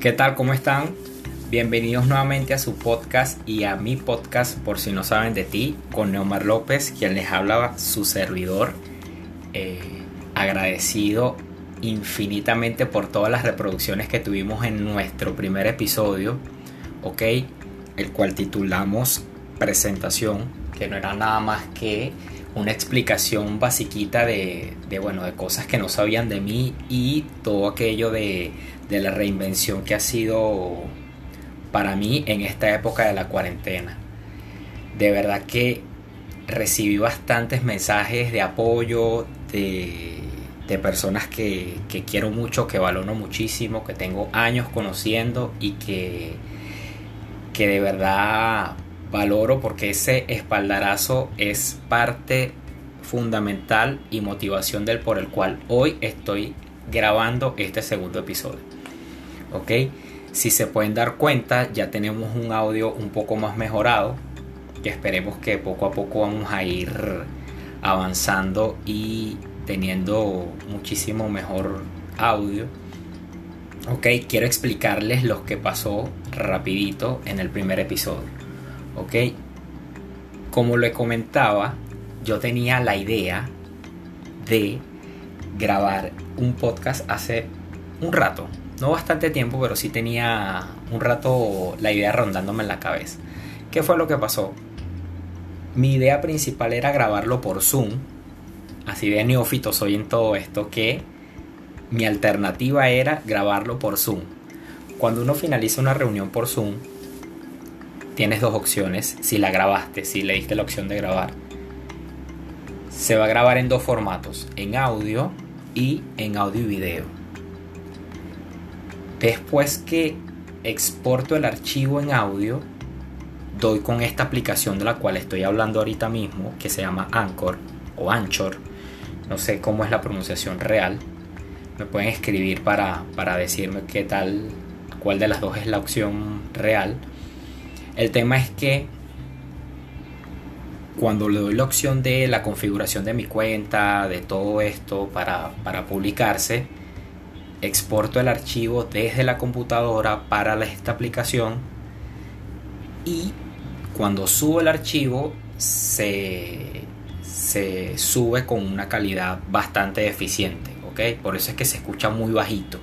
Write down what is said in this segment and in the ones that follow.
¿Qué tal? ¿Cómo están? Bienvenidos nuevamente a su podcast y a mi podcast por si no saben de ti con Neomar López, quien les hablaba, su servidor. Eh, agradecido infinitamente por todas las reproducciones que tuvimos en nuestro primer episodio, ¿ok? El cual titulamos Presentación, que no era nada más que una explicación basiquita de, bueno, de cosas que no sabían de mí y todo aquello de de la reinvención que ha sido para mí en esta época de la cuarentena. De verdad que recibí bastantes mensajes de apoyo de, de personas que, que, quiero mucho, que valoro muchísimo, que tengo años conociendo y que, que de verdad valoro porque ese espaldarazo es parte fundamental y motivación del por el cual hoy estoy grabando este segundo episodio. ¿Ok? Si se pueden dar cuenta, ya tenemos un audio un poco más mejorado, que esperemos que poco a poco vamos a ir avanzando y teniendo muchísimo mejor audio. Ok, quiero explicarles lo que pasó rapidito en el primer episodio. Ok, como le comentaba, yo tenía la idea de grabar un podcast hace un rato, no bastante tiempo, pero sí tenía un rato la idea rondándome en la cabeza. ¿Qué fue lo que pasó? Mi idea principal era grabarlo por Zoom, así de neófito soy en todo esto, que mi alternativa era grabarlo por Zoom. Cuando uno finaliza una reunión por Zoom, tienes dos opciones, si la grabaste, si le diste la opción de grabar. Se va a grabar en dos formatos, en audio y en audio y video Después que exporto el archivo en audio, doy con esta aplicación de la cual estoy hablando ahorita mismo, que se llama Anchor o Anchor. No sé cómo es la pronunciación real. Me pueden escribir para, para decirme qué tal, cuál de las dos es la opción real. El tema es que cuando le doy la opción de la configuración de mi cuenta, de todo esto para, para publicarse, exporto el archivo desde la computadora para esta aplicación y cuando subo el archivo se, se sube con una calidad bastante eficiente, ¿ok? Por eso es que se escucha muy bajito.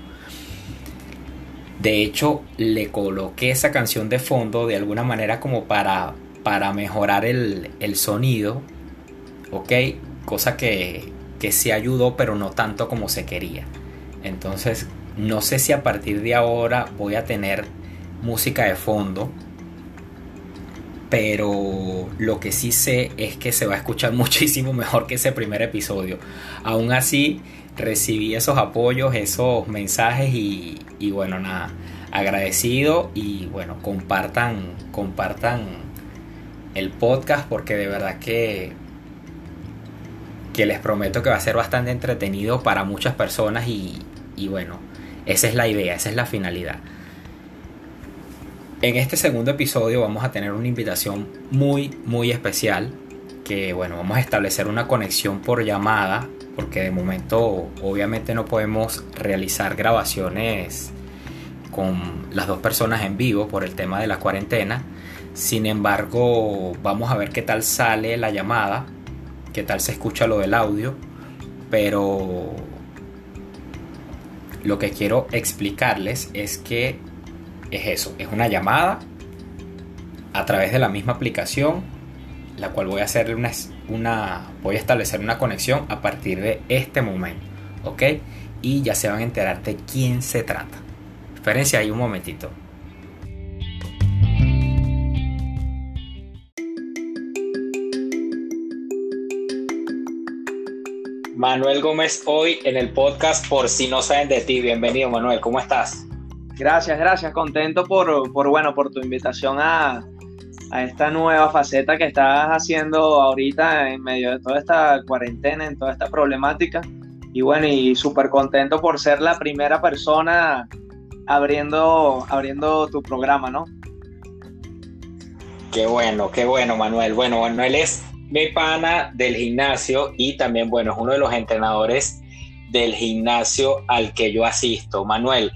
De hecho, le coloqué esa canción de fondo de alguna manera como para, para mejorar el, el sonido, ¿ok? Cosa que, que se ayudó, pero no tanto como se quería. Entonces, no sé si a partir de ahora voy a tener música de fondo. Pero lo que sí sé es que se va a escuchar muchísimo mejor que ese primer episodio. Aún así, recibí esos apoyos, esos mensajes y, bueno, nada, agradecido y bueno, compartan, compartan el podcast porque de verdad que que les prometo que va a ser bastante entretenido para muchas personas y, y bueno, esa es la idea, esa es la finalidad. En este segundo episodio vamos a tener una invitación muy, muy especial. Que bueno, vamos a establecer una conexión por llamada. Porque de momento obviamente no podemos realizar grabaciones con las dos personas en vivo por el tema de la cuarentena. Sin embargo, vamos a ver qué tal sale la llamada, qué tal se escucha lo del audio. Pero lo que quiero explicarles es que es eso, es una llamada a través de la misma aplicación, la cual voy a hacer una, una voy a establecer una conexión a partir de este momento, ¿ok? Y ya se van a enterar de quién se trata. Espérense ahí un momentito. Manuel Gómez hoy en el podcast Por si no saben de ti. Bienvenido Manuel, ¿cómo estás? Gracias, gracias. Contento por, por bueno, por tu invitación a, a, esta nueva faceta que estás haciendo ahorita en medio de toda esta cuarentena, en toda esta problemática. Y bueno, y súper contento por ser la primera persona abriendo, abriendo tu programa, ¿no? Qué bueno, qué bueno, Manuel. Bueno, Manuel es mi pana del gimnasio y también, bueno, es uno de los entrenadores del gimnasio al que yo asisto. Manuel,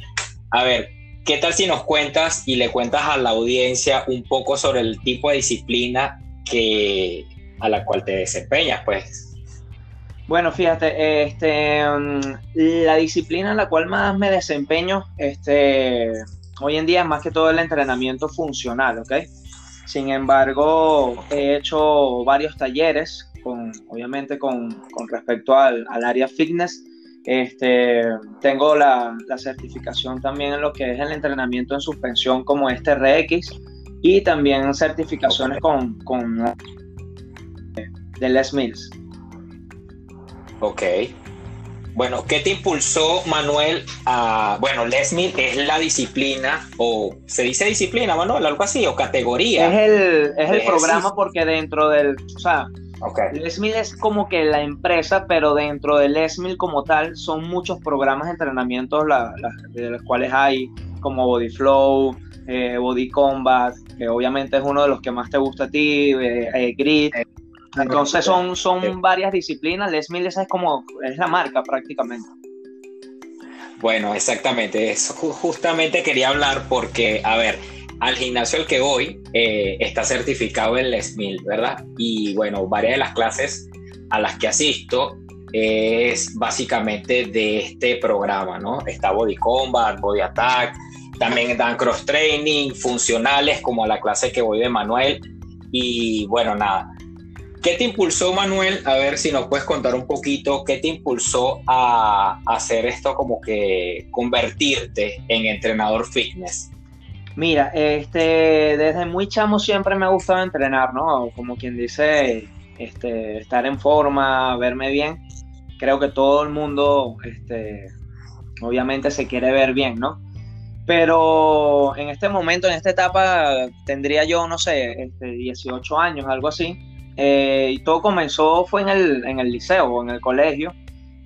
a ver, ¿qué tal si nos cuentas y le cuentas a la audiencia un poco sobre el tipo de disciplina que, a la cual te desempeñas? Pues bueno, fíjate, este, mm, la disciplina en la cual más me desempeño, este, hoy en día es más que todo el entrenamiento funcional, ¿ok? Sin embargo, he hecho varios talleres, con, obviamente con, respecto al, área fitness. Este, tengo la, certificación también en lo que es el entrenamiento en suspensión como este RX y también certificaciones con, con de Les Mills. Ok. Bueno, ¿qué te impulsó, Manuel, a... Bueno, Les Mills es la disciplina, o se dice disciplina, Manuel, algo así, o categoría. Es el, es el programa porque dentro del... O sea, okay. Les Mills es como que la empresa, pero dentro de Les Mills como tal son muchos programas de entrenamiento, de los cuales hay como Body Flow, eh, Body Combat, que obviamente es uno de los que más te gusta a ti, eh, eh Grit, entonces son, son varias disciplinas. Les Mills es como, es la marca prácticamente. Bueno, exactamente. Eso justamente quería hablar porque, a ver, al gimnasio al que voy eh, está certificado en Les Mills, ¿verdad? Y bueno, varias de las clases a las que asisto es básicamente de este programa, ¿no? Está Body Combat, Body Attack, también dan cross training, funcionales como la clase que voy de Manuel. Y bueno, nada, ¿Qué te impulsó, Manuel? A ver si nos puedes contar un poquito, ¿qué te impulsó a, hacer esto como que convertirte en entrenador fitness? Mira, este, desde muy chamo siempre me ha gustado entrenar, ¿no? Como quien dice, este, estar en forma, verme bien. Creo que todo el mundo, este, obviamente se quiere ver bien, ¿no? Pero en este momento, en esta etapa, tendría yo, no sé, este, 18 años, algo así eh, y todo comenzó fue en el, en el liceo o en el colegio,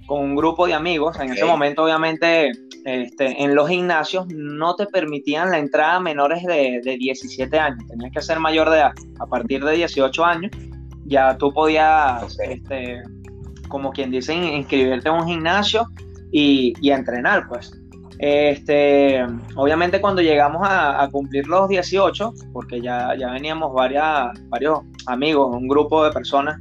con un grupo de amigos. En ese momento, obviamente, este, en los gimnasios no te permitían la entrada a menores de, de 17 años. Tenías que ser mayor de edad. A partir de 18 años, ya tú podías, este, como quien dice, inscribirte en un gimnasio y, y entrenar, pues. Este, obviamente cuando llegamos a, cumplir los 18, porque ya, ya veníamos varias, varios amigos, un grupo de personas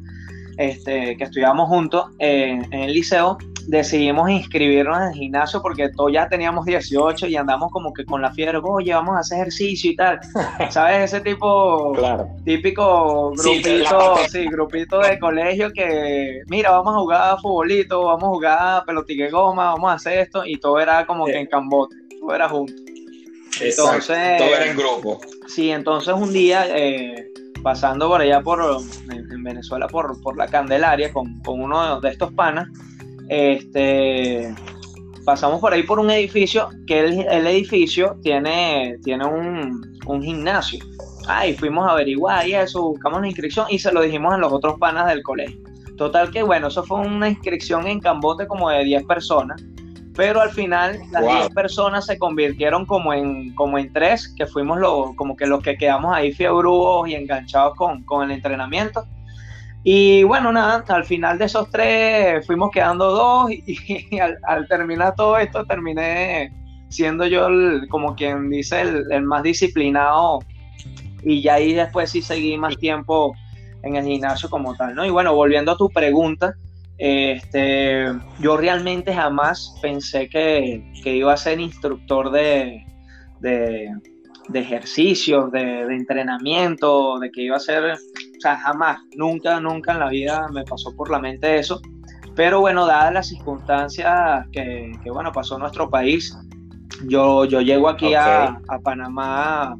este, que estudiábamos juntos en el liceo, decidimos inscribirnos en el gimnasio porque todos ya teníamos 18 y andamos como que con la fiebre, oye, vamos a hacer ejercicio y tal. ¿Sabes? Ese tipo típico grupito, sí, grupito de colegio que, mira, vamos a jugar futbolito, vamos a jugar pelotique goma, vamos a hacer esto y todo era como que en cambote, todo era junto. Entonces, todo era en grupo. Sí, entonces un día, eh, pasando por allá por en, Venezuela por, por la Candelaria con, con uno de estos panas, este, pasamos por ahí por un edificio, que el, edificio tiene, tiene un, un gimnasio. Ahí fuimos a averiguar y eso, buscamos la inscripción y se lo dijimos a los otros panas del colegio. Total que bueno, eso fue una inscripción en Cambote como de 10 personas, pero al final las 10 personas se convirtieron como en, como en 3, que fuimos los, como que los que quedamos ahí fiebrudos y enganchados con, con el entrenamiento. Y bueno, nada, al final de esos tres fuimos quedando dos y, al, terminar todo esto terminé siendo yo como quien dice el, más disciplinado. Y ya ahí después sí seguí más tiempo en el gimnasio como tal, ¿no? Y bueno, volviendo a tu pregunta, este, yo realmente jamás pensé que, iba a ser instructor de, de, ejercicios, de, de entrenamiento, de que iba a ser sea, jamás, nunca, nunca en la vida me pasó por la mente eso. Pero bueno, dadas las circunstancias que, que bueno, pasó en nuestro país, yo, yo llego aquí a, a, Panamá,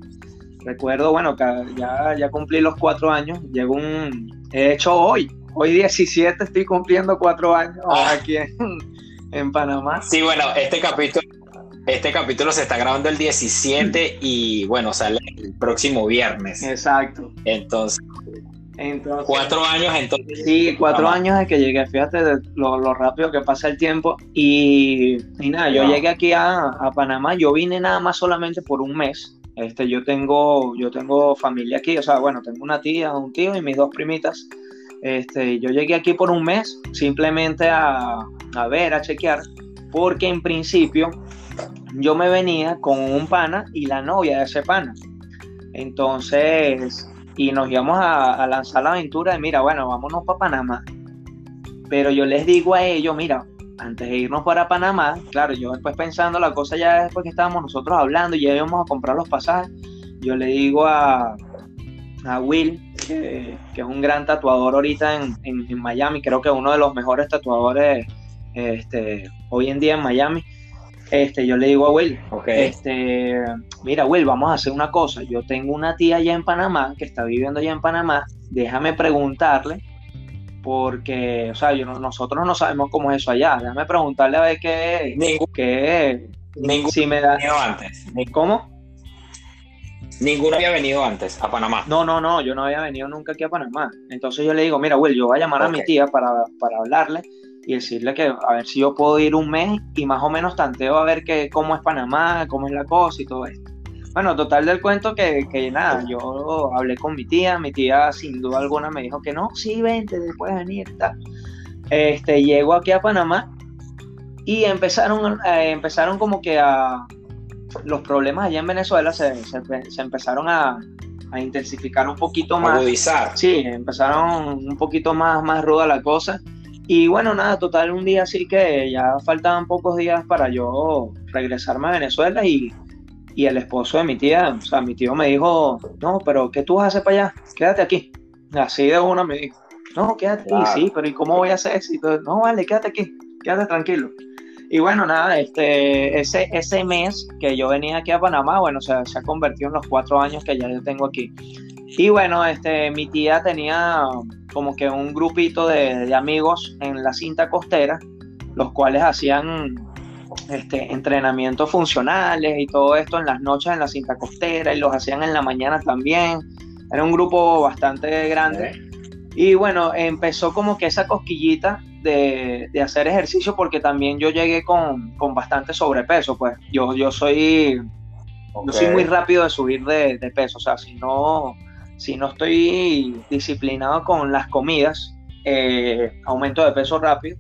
recuerdo, bueno, que ya, ya cumplí los cuatro años, llego un, he hecho hoy, hoy 17 estoy cumpliendo cuatro años ah. aquí en, en Panamá. Sí, bueno, este capítulo este capítulo se está grabando el 17 y bueno, sale el próximo viernes. Exacto. Entonces, cuatro años entonces. Sí, cuatro años de que llegué, fíjate de lo, rápido que pasa el tiempo. Y, nada, yo llegué aquí a, Panamá, yo vine nada más solamente por un mes. Este, yo tengo, yo tengo familia aquí, o sea, bueno, tengo una tía, un tío y mis dos primitas. Este, yo llegué aquí por un mes simplemente a, ver, a chequear, porque en principio yo me venía con un pana y la novia de ese pana. Entonces, y nos íbamos a, lanzar la aventura de, mira, bueno, vámonos para Panamá. Pero yo les digo a ellos, mira, antes de irnos para Panamá, claro, yo después pensando la cosa ya después que estábamos nosotros hablando y ya íbamos a comprar los pasajes, yo le digo a, a Will, que, es un gran tatuador ahorita en, en, Miami, creo que uno de los mejores tatuadores este, hoy en día en Miami. Este, yo le digo a Will, este, mira Will, vamos a hacer una cosa. Yo tengo una tía allá en Panamá que está viviendo allá en Panamá. Déjame preguntarle, porque, o sea, yo, nosotros no sabemos cómo es eso allá. Déjame preguntarle a ver qué, ningún, qué, ningún si me da. antes. ¿Cómo? Ninguno había venido antes a Panamá. No, no, no, yo no había venido nunca aquí a Panamá. Entonces yo le digo, mira, Will, yo voy a llamar a mi tía para, para hablarle y decirle que a ver si yo puedo ir un mes y más o menos tanteo a ver que, cómo es Panamá, cómo es la cosa y todo esto. Bueno, total del cuento que, que nada, yo hablé con mi tía, mi tía sin duda alguna me dijo que no, sí, vente, después venir, tal. Este, llego aquí a Panamá y empezaron, eh, empezaron como que a, los problemas allá en Venezuela se, se, empezaron a, a, intensificar un poquito más. Agudizar. Sí, empezaron un poquito más, más ruda la cosa y bueno, nada, total, un día así que ya faltaban pocos días para yo regresarme a Venezuela y, y el esposo de mi tía, o sea, mi tío me dijo, no, pero ¿qué tú vas a hacer para allá? Quédate aquí. Así de una me dijo, no, quédate aquí, sí, pero ¿y cómo voy a hacer eso? No, vale, quédate aquí, quédate tranquilo. Y bueno, nada, este, ese, ese mes que yo venía aquí a Panamá, bueno, se ha convertido en los cuatro años que ya yo tengo aquí. Y bueno, este, mi tía tenía como que un grupito de, amigos en la cinta costera, los cuales hacían este, entrenamientos funcionales y todo esto en las noches en la cinta costera y los hacían en la mañana también. Era un grupo bastante grande. Y bueno, empezó como que esa cosquillita de, hacer ejercicio porque también yo llegué con, bastante sobrepeso. Pues yo, yo soy... soy muy rápido de subir de, de peso, o sea, si no, si no estoy disciplinado con las comidas, eh, aumento de peso rápido.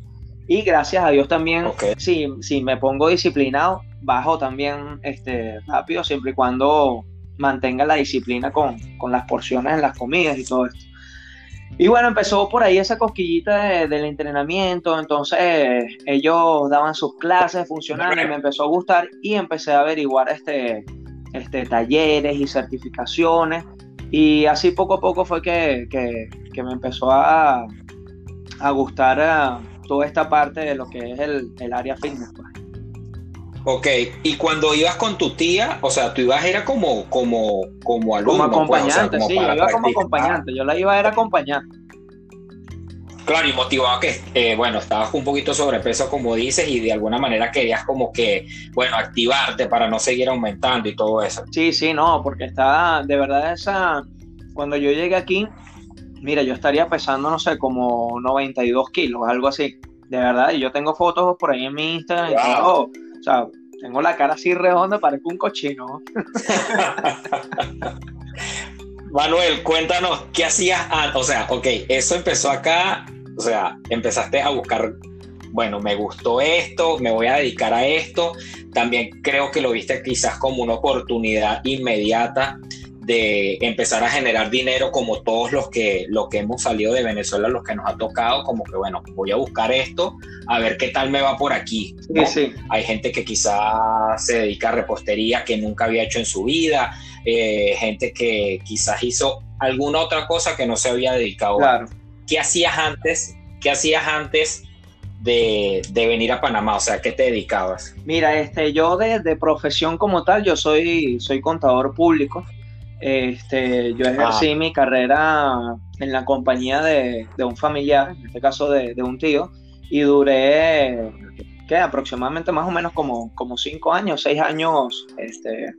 Y gracias a Dios también, si, si, me pongo disciplinado, bajo también este, rápido, siempre y cuando mantenga la disciplina con, las porciones en las comidas y todo esto. Y bueno, empezó por ahí esa cosquillita del entrenamiento, entonces ellos daban sus clases funcionales, me empezó a gustar y empecé a averiguar este, este, talleres y certificaciones y así poco a poco fue que, me empezó a, a gustar eh, toda esta parte de lo que es el, área fitness. Pues. Ok, y cuando ibas con tu tía, o sea, tú ibas era como, como, como alumno. Como pues, acompañante, sí, yo iba como acompañante, yo la iba era acompañante. Claro, y motivado que, eh, bueno, estabas un poquito sobrepeso, como dices, y de alguna manera querías como que, bueno, activarte para no seguir aumentando y todo eso. Sí, sí, no, porque está, de verdad, esa, cuando yo llegué aquí, mira, yo estaría pesando, no sé, como 92 kilos, algo así, de verdad, y yo tengo fotos por ahí en mi Instagram, o sea, tengo la cara así redonda, parezco un cochino. Manuel, cuéntanos, ¿qué hacías? o sea, ok, eso empezó acá, o sea, empezaste a buscar, bueno, me gustó esto, me voy a dedicar a esto. También creo que lo viste quizás como una oportunidad inmediata de empezar a generar dinero como todos los que, los que hemos salido de Venezuela, los que nos ha tocado, como que bueno, voy a buscar esto, a ver qué tal me va por aquí. Hay gente que quizás se dedica a repostería que nunca había hecho en su vida, eh, gente que quizás hizo alguna otra cosa que no se había dedicado. Claro. ¿Qué hacías antes? ¿Qué hacías antes de, venir a Panamá? O sea, ¿qué te dedicabas? Mira, este, yo de, profesión como tal, yo soy, soy contador público. Este, yo ejercí ah. mi carrera en la compañía de, un familiar, en este caso de, un tío, y duré ¿qué? aproximadamente más o menos como, como cinco años, seis años este,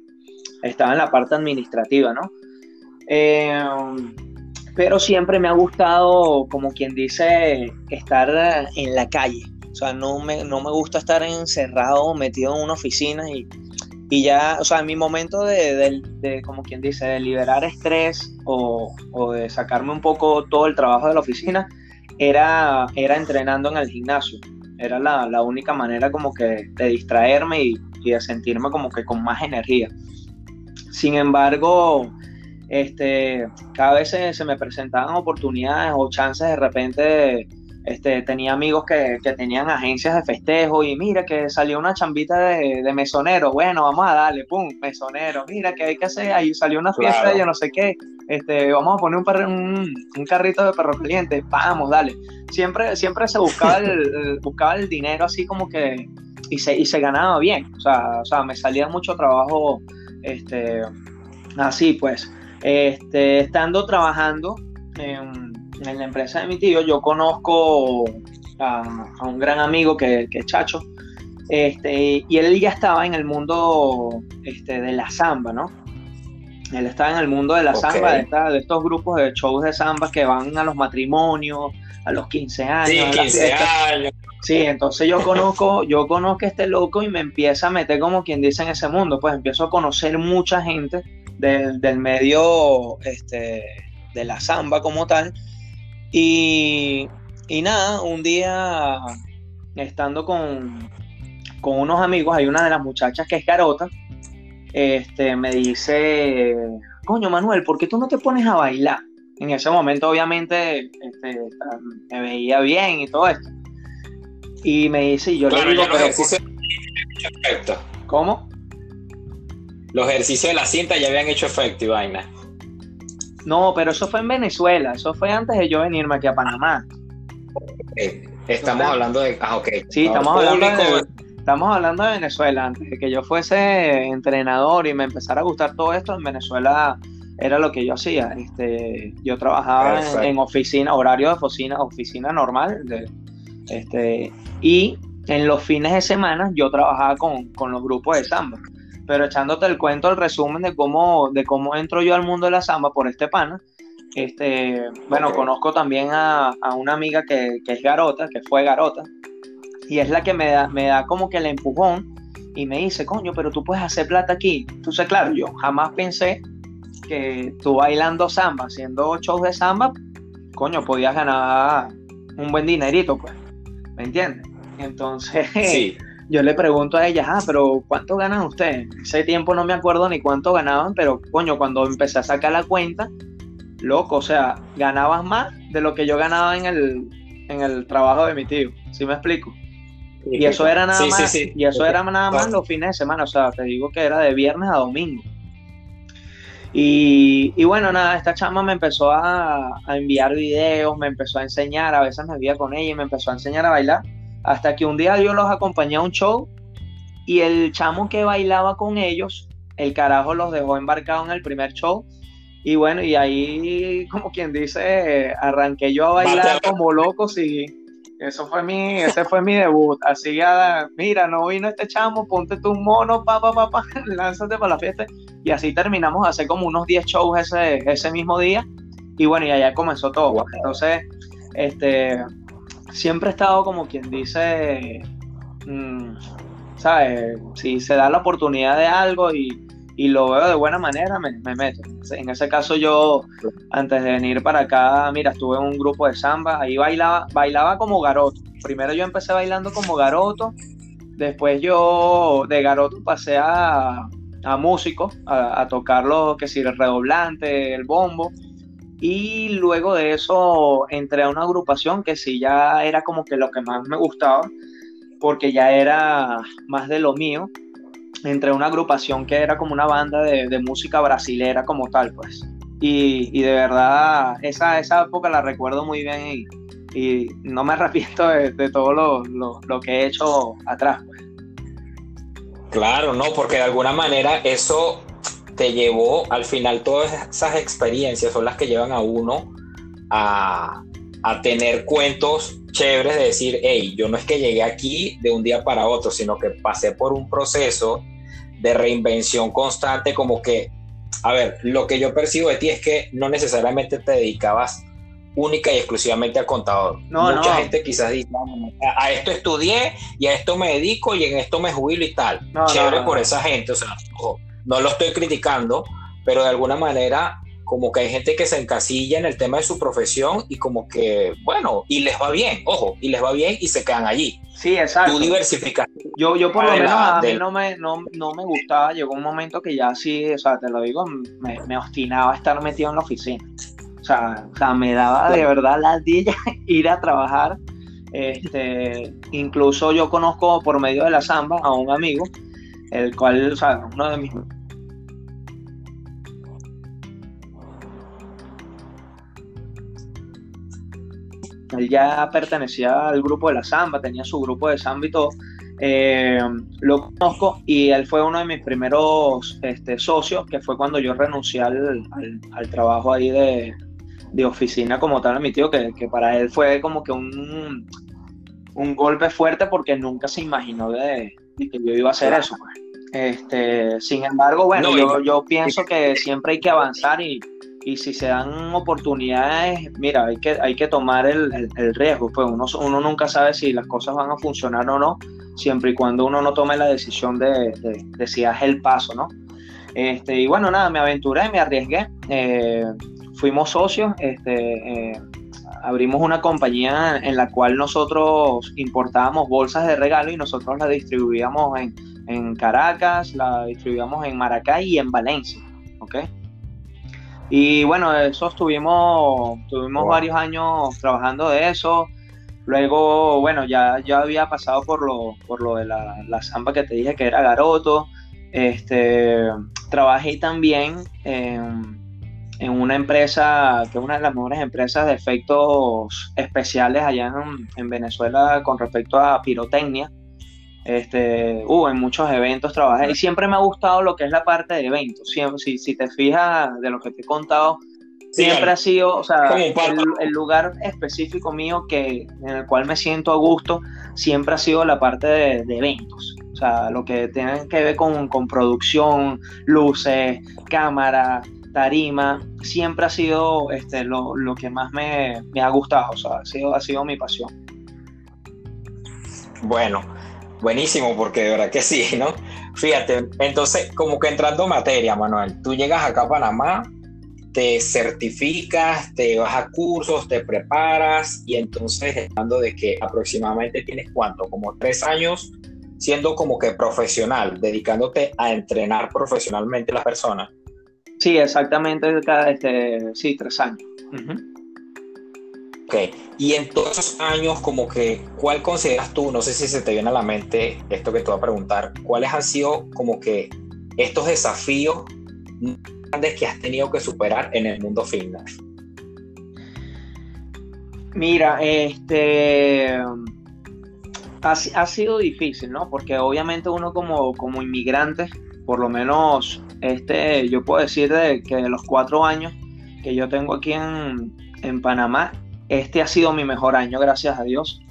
estaba en la parte administrativa, ¿no? Eh, pero siempre me ha gustado, como quien dice, estar en la calle. O sea, no me, no me gusta estar encerrado, metido en una oficina y, y ya, o sea, en mi momento de, de, como quien dice, de liberar estrés o, o, de sacarme un poco todo el trabajo de la oficina, era, era entrenando en el gimnasio. Era la, la única manera como que de distraerme y de sentirme como que con más energía. Sin embargo, este, cada vez se, me presentaban oportunidades o chances de repente. Este, tenía amigos que, tenían agencias de festejo y mira que salió una chambita de, mesonero, bueno, vamos a darle, pum, mesonero, mira que hay que hacer, ahí salió una fiesta, yo no sé qué, este, vamos a poner un, un, carrito de perro caliente, vamos, dale. Siempre, siempre se buscaba el, buscaba el dinero así como que, y se, y se ganaba bien, o sea, o sea, me salía mucho trabajo, este, así pues. Este, estando trabajando en, la empresa de mi tío, yo conozco a, un gran amigo que, es Chacho, este, y él ya estaba en el mundo este, de la samba, ¿no? Él estaba en el mundo de la samba, de, estos grupos de shows de samba que van a los matrimonios, a los 15 años. Sí, 15 años. Sí, entonces yo conozco, yo conozco a este loco y me empieza a meter como quien dice en ese mundo, pues empiezo a conocer mucha gente del, medio este, de la samba como tal. Y, nada, un día estando con, con unos amigos, hay una de las muchachas que es garota, este, me dice, coño Manuel, ¿por qué tú no te pones a bailar? En ese momento obviamente este, me veía bien y todo esto. Y me dice, y yo le digo, pero... ¿Cómo? los ejercicios de la cinta ya habían hecho efecto y vaina. No, pero eso fue en Venezuela, eso fue antes de yo venirme aquí a Panamá. Estamos hablando de. Ah, ok. Sí, estamos hablando, de, estamos hablando de Venezuela. Antes de que yo fuese entrenador y me empezara a gustar todo esto, en Venezuela era lo que yo hacía. Este, yo trabajaba en, oficina, horario de oficina, oficina normal. este, y en los fines de semana yo trabajaba con, con los grupos de samba pero echándote el cuento, el resumen de cómo, de cómo entro yo al mundo de la samba por este pana. Este, bueno, conozco también a, una amiga que, es garota, que fue garota, y es la que me da, me da como que el empujón y me dice, coño, pero tú puedes hacer plata aquí. Entonces, claro, yo jamás pensé que tú bailando samba, haciendo shows de samba, coño, podías ganar un buen dinerito, pues. ¿Me entiendes? Entonces, sí yo le pregunto a ella, ah, pero ¿cuánto ganan ustedes? Ese tiempo no me acuerdo ni cuánto ganaban, pero coño, cuando empecé a sacar la cuenta, loco, o sea, ganabas más de lo que yo ganaba en el, en el trabajo de mi tío, ¿sí me explico? y eso era nada más, y eso era nada más los fines de semana, o sea, te digo que era de viernes a domingo. Y, y bueno, nada, esta chama me empezó a, a enviar videos, me empezó a enseñar, a veces me veía con ella y me empezó a enseñar a bailar. Hasta que un día yo los acompañé a un show y el chamo que bailaba con ellos, el carajo los dejó embarcados en el primer show. Y bueno, y ahí, como quien dice, arranqué yo a bailar como loco, sí. Eso fue mi, ese fue mi debut. Así ya, mira, no vino este chamo, ponte tu mono, pa, pa, pa, lánzate para la fiesta. Y así terminamos hace como unos 10 shows ese, ese mismo día. Y bueno, y allá comenzó todo. Entonces, este, siempre he estado como quien dice, mm, ¿sabes? Si se da la oportunidad de algo y, lo veo de buena manera, me, meto. En ese caso yo, antes de venir para acá, mira, estuve en un grupo de samba, ahí bailaba, bailaba como garoto. Primero yo empecé bailando como garoto, después yo de garoto pasé a, a músico, a, a tocar lo que si el redoblante, el bombo y luego de eso entré a una agrupación que sí ya era como que lo que más me gustaba, porque ya era más de lo mío. Entré a una agrupación que era como una banda de, música brasilera como tal, pues. Y, de verdad, esa, esa época la recuerdo muy bien y, no me arrepiento de, todo lo, lo, que he hecho atrás, pues. Claro, no, porque de alguna manera eso te llevó, al final todas esas experiencias son las que llevan a uno a, tener cuentos chéveres de decir, hey, yo no es que llegué aquí de un día para otro, sino que pasé por un proceso de reinvención constante, como que, a ver, lo que yo percibo de ti es que no necesariamente te dedicabas única y exclusivamente al contador. No, Mucha gente quizás dice, a esto estudié y a esto me dedico y en esto me jubilo y tal. Chévere por esa gente, o sea, ojo, no lo estoy criticando, pero de alguna manera como que hay gente que se encasilla en el tema de su profesión y como que, bueno, y les va bien, ojo, y les va bien y se quedan allí. Sí, exacto. Tú diversificaste Yo, yo por lo menos a mí no me, no, me gustaba, llegó un momento que ya sí, o sea, te lo digo, me, me obstinaba estar metido en la oficina. O sea, o sea, me daba de verdad la dilla ir a trabajar. Este, incluso yo conozco por medio de la samba a un amigo, el cual, o sea, uno de mis él ya pertenecía al grupo de la samba, tenía su grupo de samba y todo. Eh, lo conozco y él fue uno de mis primeros este, socios, que fue cuando yo renuncié al, trabajo ahí de, oficina como tal, mi tío, que, para él fue como que un, un golpe fuerte porque nunca se imaginó de, que yo iba a hacer eso. Pues. Este, sin embargo, bueno, yo, yo pienso que siempre hay que avanzar y, y si se dan oportunidades, mira, hay que, hay que tomar el, riesgo, pues uno, uno nunca sabe si las cosas van a funcionar o no, siempre y cuando uno no tome la decisión de, de, si hace el paso, ¿no? Este, y bueno, nada, me aventuré, me arriesgué, eh, fuimos socios, este, eh, abrimos una compañía en la cual nosotros importábamos bolsas de regalo y nosotros las distribuíamos en, en Caracas, la distribuíamos en Maracay y en Valencia, ¿ok? Y bueno, eso estuvimos, tuvimos varios años trabajando de eso. Luego, bueno, ya, ya había pasado por lo, por lo de la, la samba que te dije que era Garoto. Este, trabajé también en, en, una empresa, que es una de las mejores empresas de efectos especiales allá en, en Venezuela con respecto a pirotecnia. Este, uh, en muchos eventos trabajé y siempre me ha gustado lo que es la parte de eventos. Siempre, si, si te fijas de lo que te he contado, siempre ha sido, o sea, el, lugar específico mío que, en el cual me siento a gusto, siempre ha sido la parte de, eventos. O sea, lo que tiene que ver con, con producción, luces, cámara, tarima, siempre ha sido este, lo, lo que más me, me, ha gustado, o sea, ha sido, ha sido mi pasión. Bueno, Buenísimo, porque de verdad que sí, ¿no? Fíjate, entonces, como que entrando en materia, Manuel, tú llegas acá a Panamá, te certificas, te vas a cursos, te preparas y entonces hablando de que aproximadamente tienes cuánto, como tres años siendo como que profesional, dedicándote a entrenar profesionalmente a las personas. Sí, exactamente, cada, este, sí, tres años. Y en todos esos años, como que, ¿cuál consideras tú? No sé si se te viene a la mente esto que te voy a preguntar. ¿Cuáles han sido como que estos desafíos grandes que has tenido que superar en el mundo fitness? Mira, este ha, sido difícil, ¿no? Porque obviamente uno como, como inmigrante, por lo menos este, yo puedo decir de que de los cuatro años que yo tengo aquí en, en Panamá, este ha sido mi mejor año, gracias a Dios.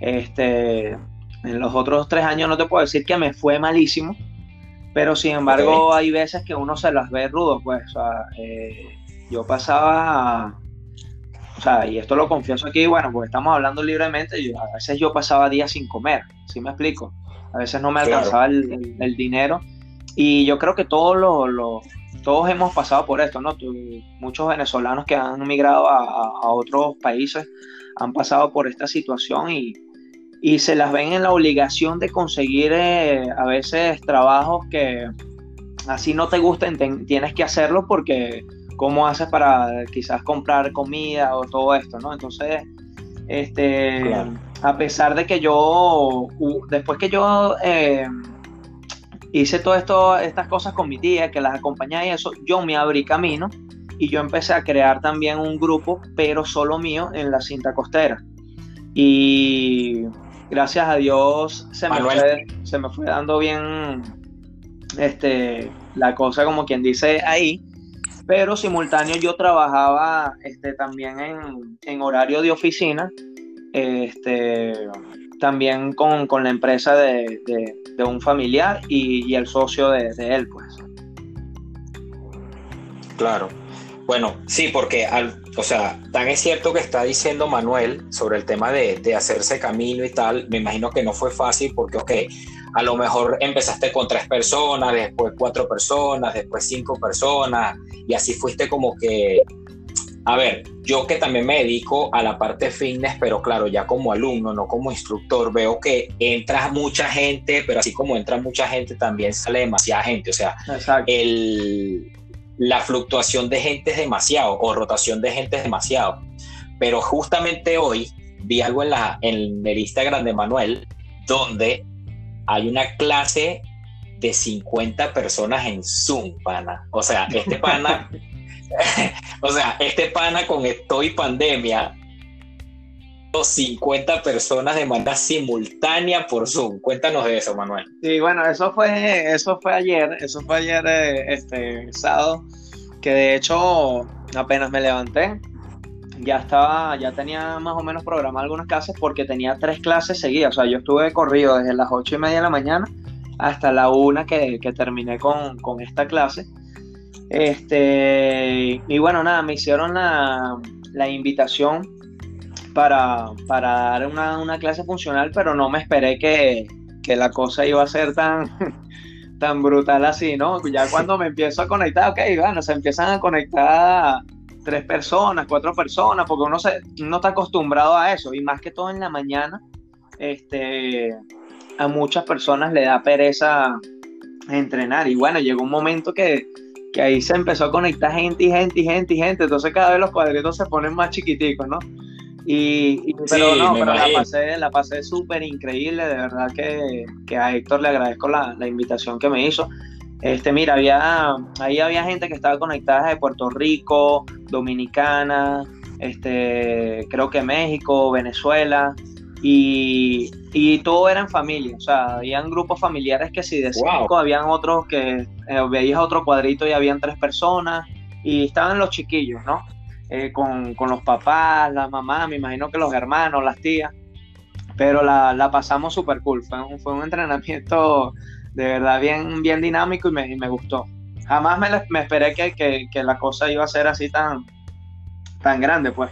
Este, en los otros tres años no te puedo decir que me fue malísimo, pero sin embargo hay veces que uno se las ve rudo, pues. O sea, eh, yo pasaba, o sea, y esto lo confieso aquí, bueno, porque estamos hablando libremente, a veces yo pasaba días sin comer, ¿sí me explico? A veces no me alcanzaba el, dinero. Y yo creo que todos los todos hemos pasado por esto, ¿no? muchos venezolanos que han migrado a, otros países han pasado por esta situación y, se las ven en la obligación de conseguir eh, a veces trabajos que así no te gusten, tienes que hacerlo porque cómo haces para quizás comprar comida o todo esto, ¿no? Entonces, este, a pesar de que yo, después que yo... Eh, hice todas estas cosas con mi tía, que las acompañaba y eso, yo me abrí camino y yo empecé a crear también un grupo, pero solo mío, en la cinta costera. Y gracias a Dios se me, fue, se me fue dando bien este, la cosa, como quien dice ahí. Pero simultáneo yo trabajaba este, también en, en horario de oficina. Este, también con, la empresa de, un familiar y, el socio de, él, pues. Claro. Bueno, sí, porque, al, o sea, tan es cierto que está diciendo Manuel sobre el tema de, de, hacerse camino y tal, me imagino que no fue fácil porque, ok, a lo mejor empezaste con tres personas, después cuatro personas, después cinco personas, y así fuiste como que a ver, yo que también me dedico a la parte fitness, pero claro, ya como alumno, no como instructor, veo que entra mucha gente, pero así como entra mucha gente, también sale demasiada gente. O sea, el, la fluctuación de gente es demasiado, o rotación de gente es demasiado. Pero justamente hoy vi algo en, la, en el Instagram de Manuel, donde hay una clase de 50 personas en Zoom, pana. O sea, este pana o sea, este pana con esto y pandemia, 50 personas de manera simultánea por Zoom. Cuéntanos de eso, Manuel. Sí, bueno, eso fue, eso fue ayer, eso fue ayer, eh, este sábado, que de hecho apenas me levanté, ya estaba, ya tenía más o menos programado algunas clases porque tenía tres clases seguidas. O sea, yo estuve corrido desde las ocho y media de la mañana hasta la una que, terminé con esta clase. Este, y bueno, nada, me hicieron la, invitación para, dar una, clase funcional, pero no me esperé que, la cosa iba a ser tan, tan brutal así, ¿no? Ya cuando me empiezo a conectar, ok, bueno, se empiezan a conectar tres personas, cuatro personas, porque uno, se, no está acostumbrado a eso, y más que todo en la mañana, este, a muchas personas le da pereza entrenar, y bueno, llegó un momento que que ahí se empezó a conectar gente y gente y gente y gente, entonces cada vez los cuadritos se ponen más chiquiticos, ¿no? Y, pero no, pero la pasé, la pasé súper increíble, de verdad que, que, a Héctor le agradezco la, la, invitación que me hizo. Este, mira, había, ahí había gente que estaba conectada de Puerto Rico, Dominicana, este, creo que México, Venezuela, y, y todo era en familia, o sea, habían grupos familiares que si de cinco, habían otros que eh, veías otro cuadrito y habían tres personas, y estaban los chiquillos, ¿no? Eh, con, los papás, la mamá, me imagino que los hermanos, las tías, pero la, pasamos súper cool, fue un, fue un entrenamiento de verdad bien, bien dinámico y me, me gustó. Jamás me, me esperé que, que, que, la cosa iba a ser así tan, tan grande, pues.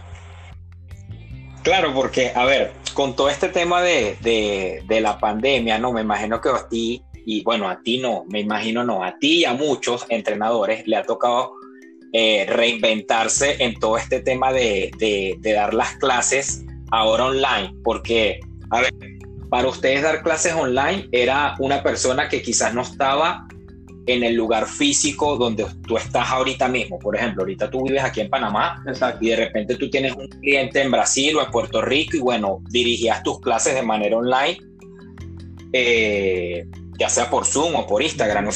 Claro, porque, a ver, con todo este tema de, la pandemia, ¿no? Me imagino que a ti, y bueno, a ti no, me imagino no, a ti y a muchos entrenadores le ha tocado eh, reinventarse en todo este tema de, de, dar las clases ahora online, porque, a ver, para ustedes dar clases online era una persona que quizás no estaba en el lugar físico donde tú estás ahorita mismo. Por ejemplo, ahorita tú vives aquí en Panamá y de repente tú tienes un cliente en Brasil o en Puerto Rico y bueno, dirigías tus clases de manera online, eh, ya sea por Zoom o por Instagram.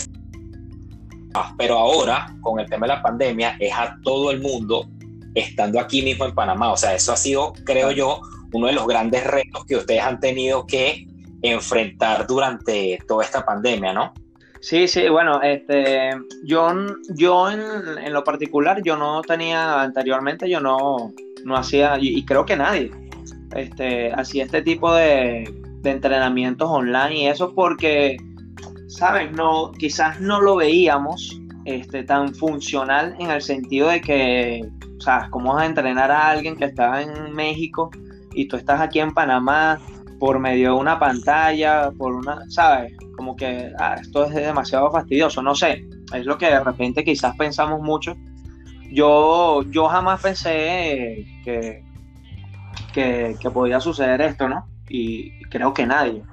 Pero ahora, con el tema de la pandemia, es a todo el mundo estando aquí mismo en Panamá. O sea, eso ha sido, creo yo, uno de los grandes retos que ustedes han tenido que enfrentar durante toda esta pandemia, ¿no? Sí, sí, bueno, este, yo, yo en, lo particular, yo no tenía anteriormente, yo no, no hacía, y, creo que nadie, este, hacía este tipo de, entrenamientos online y eso porque, ¿sabes? No, quizás no lo veíamos este, tan funcional en el sentido de que, o sea, ¿cómo vas a entrenar a alguien que está en México y tú estás aquí en Panamá por medio de una pantalla, por una, ¿sabes? como que ah, esto es demasiado fastidioso, no sé, es lo que de repente quizás pensamos mucho. Yo, yo jamás pensé que, que, podía suceder esto, ¿no? Y creo que nadie.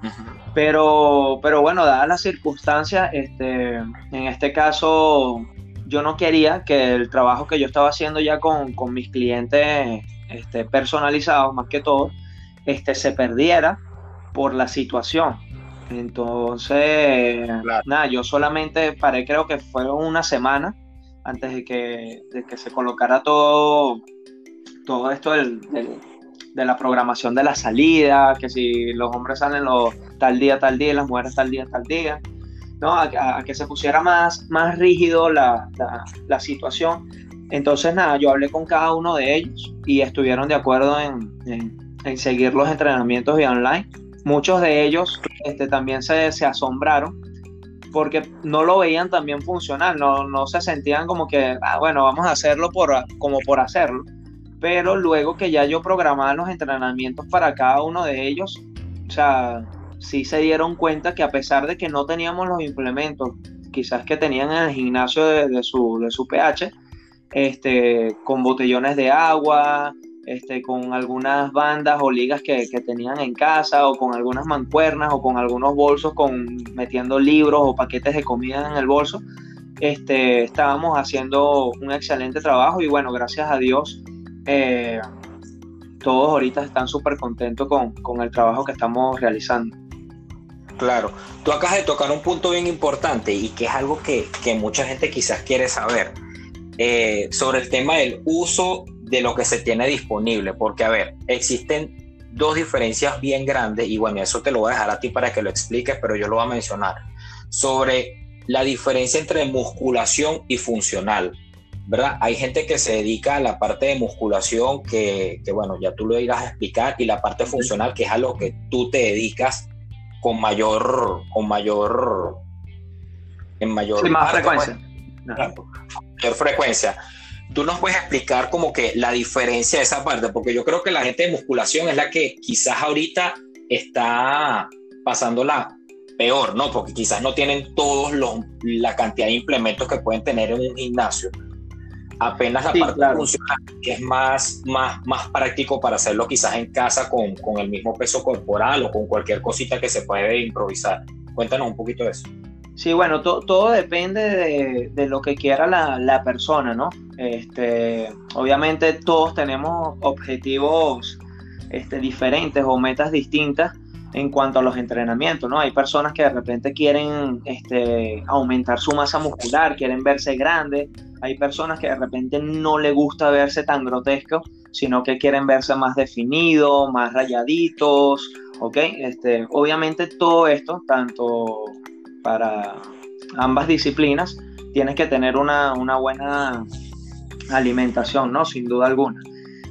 Pero, pero bueno, dadas las circunstancias, este, en este caso yo no quería que el trabajo que yo estaba haciendo ya con, con mis clientes este, personalizados, más que todo, este, se perdiera por la situación. Entonces, nada, yo solamente paré, creo que fue una semana antes de que, que se colocara todo, todo esto de la programación de la salida, que si los hombres salen los, tal día, tal día, las mujeres tal día, tal día, ¿no? A, que se pusiera más, más rígido la, situación. Entonces, nada, yo hablé con cada uno de ellos y estuvieron de acuerdo en, en seguir los entrenamientos vía online muchos de ellos este, también se, asombraron porque no lo veían también funcionar, no, no se sentían como que, ah, bueno, vamos a hacerlo por, como por hacerlo. Pero luego que ya yo programaba los entrenamientos para cada uno de ellos, o sea, sí se dieron cuenta que a pesar de que no teníamos los implementos, quizás que tenían en el gimnasio de, su, de su PH, este, con botellones de agua, este, con algunas bandas o ligas que, tenían en casa, o con algunas mancuernas, o con algunos bolsos, con, metiendo libros o paquetes de comida en el bolso. Este, estábamos haciendo un excelente trabajo y bueno, gracias a Dios, eh, todos ahorita están súper contentos con, con el trabajo que estamos realizando. Claro, tú acabas de tocar un punto bien importante y que es algo que, que mucha gente quizás quiere saber eh, sobre el tema del uso de lo que se tiene disponible, porque a ver, existen dos diferencias bien grandes y bueno, eso te lo voy a dejar a ti para que lo expliques, pero yo lo voy a mencionar, sobre la diferencia entre musculación y funcional. ¿verdad? Hay gente que se dedica a la parte de musculación que, que, bueno, ya tú lo irás a explicar, y la parte funcional, que es a lo que tú te dedicas con mayor, con mayor, en mayor más frecuencia. mayor frecuencia. Tú nos puedes explicar como que la diferencia de esa parte, porque yo creo que la gente de musculación es la que quizás ahorita está pasándola peor, ¿no? Porque quizás no tienen todos los, la cantidad de implementos que pueden tener en un gimnasio apenas la parte funcional, que es más, más, más práctico para hacerlo quizás en casa con, con el mismo peso corporal o con cualquier cosita que se puede improvisar. Cuéntanos un poquito de eso. Sí, bueno, todo depende de, de, lo que quiera la, la, persona, ¿no? Este, obviamente todos tenemos objetivos este, diferentes o metas distintas en cuanto a los entrenamientos, ¿no? Hay personas que de repente quieren este, aumentar su masa muscular, quieren verse grandes, hay personas que de repente no le gusta verse tan grotesco, sino que quieren verse más definidos, más rayaditos, ¿ok? Este, obviamente todo esto, tanto para ambas disciplinas, tienes que tener una, una buena alimentación, ¿no? Sin duda alguna.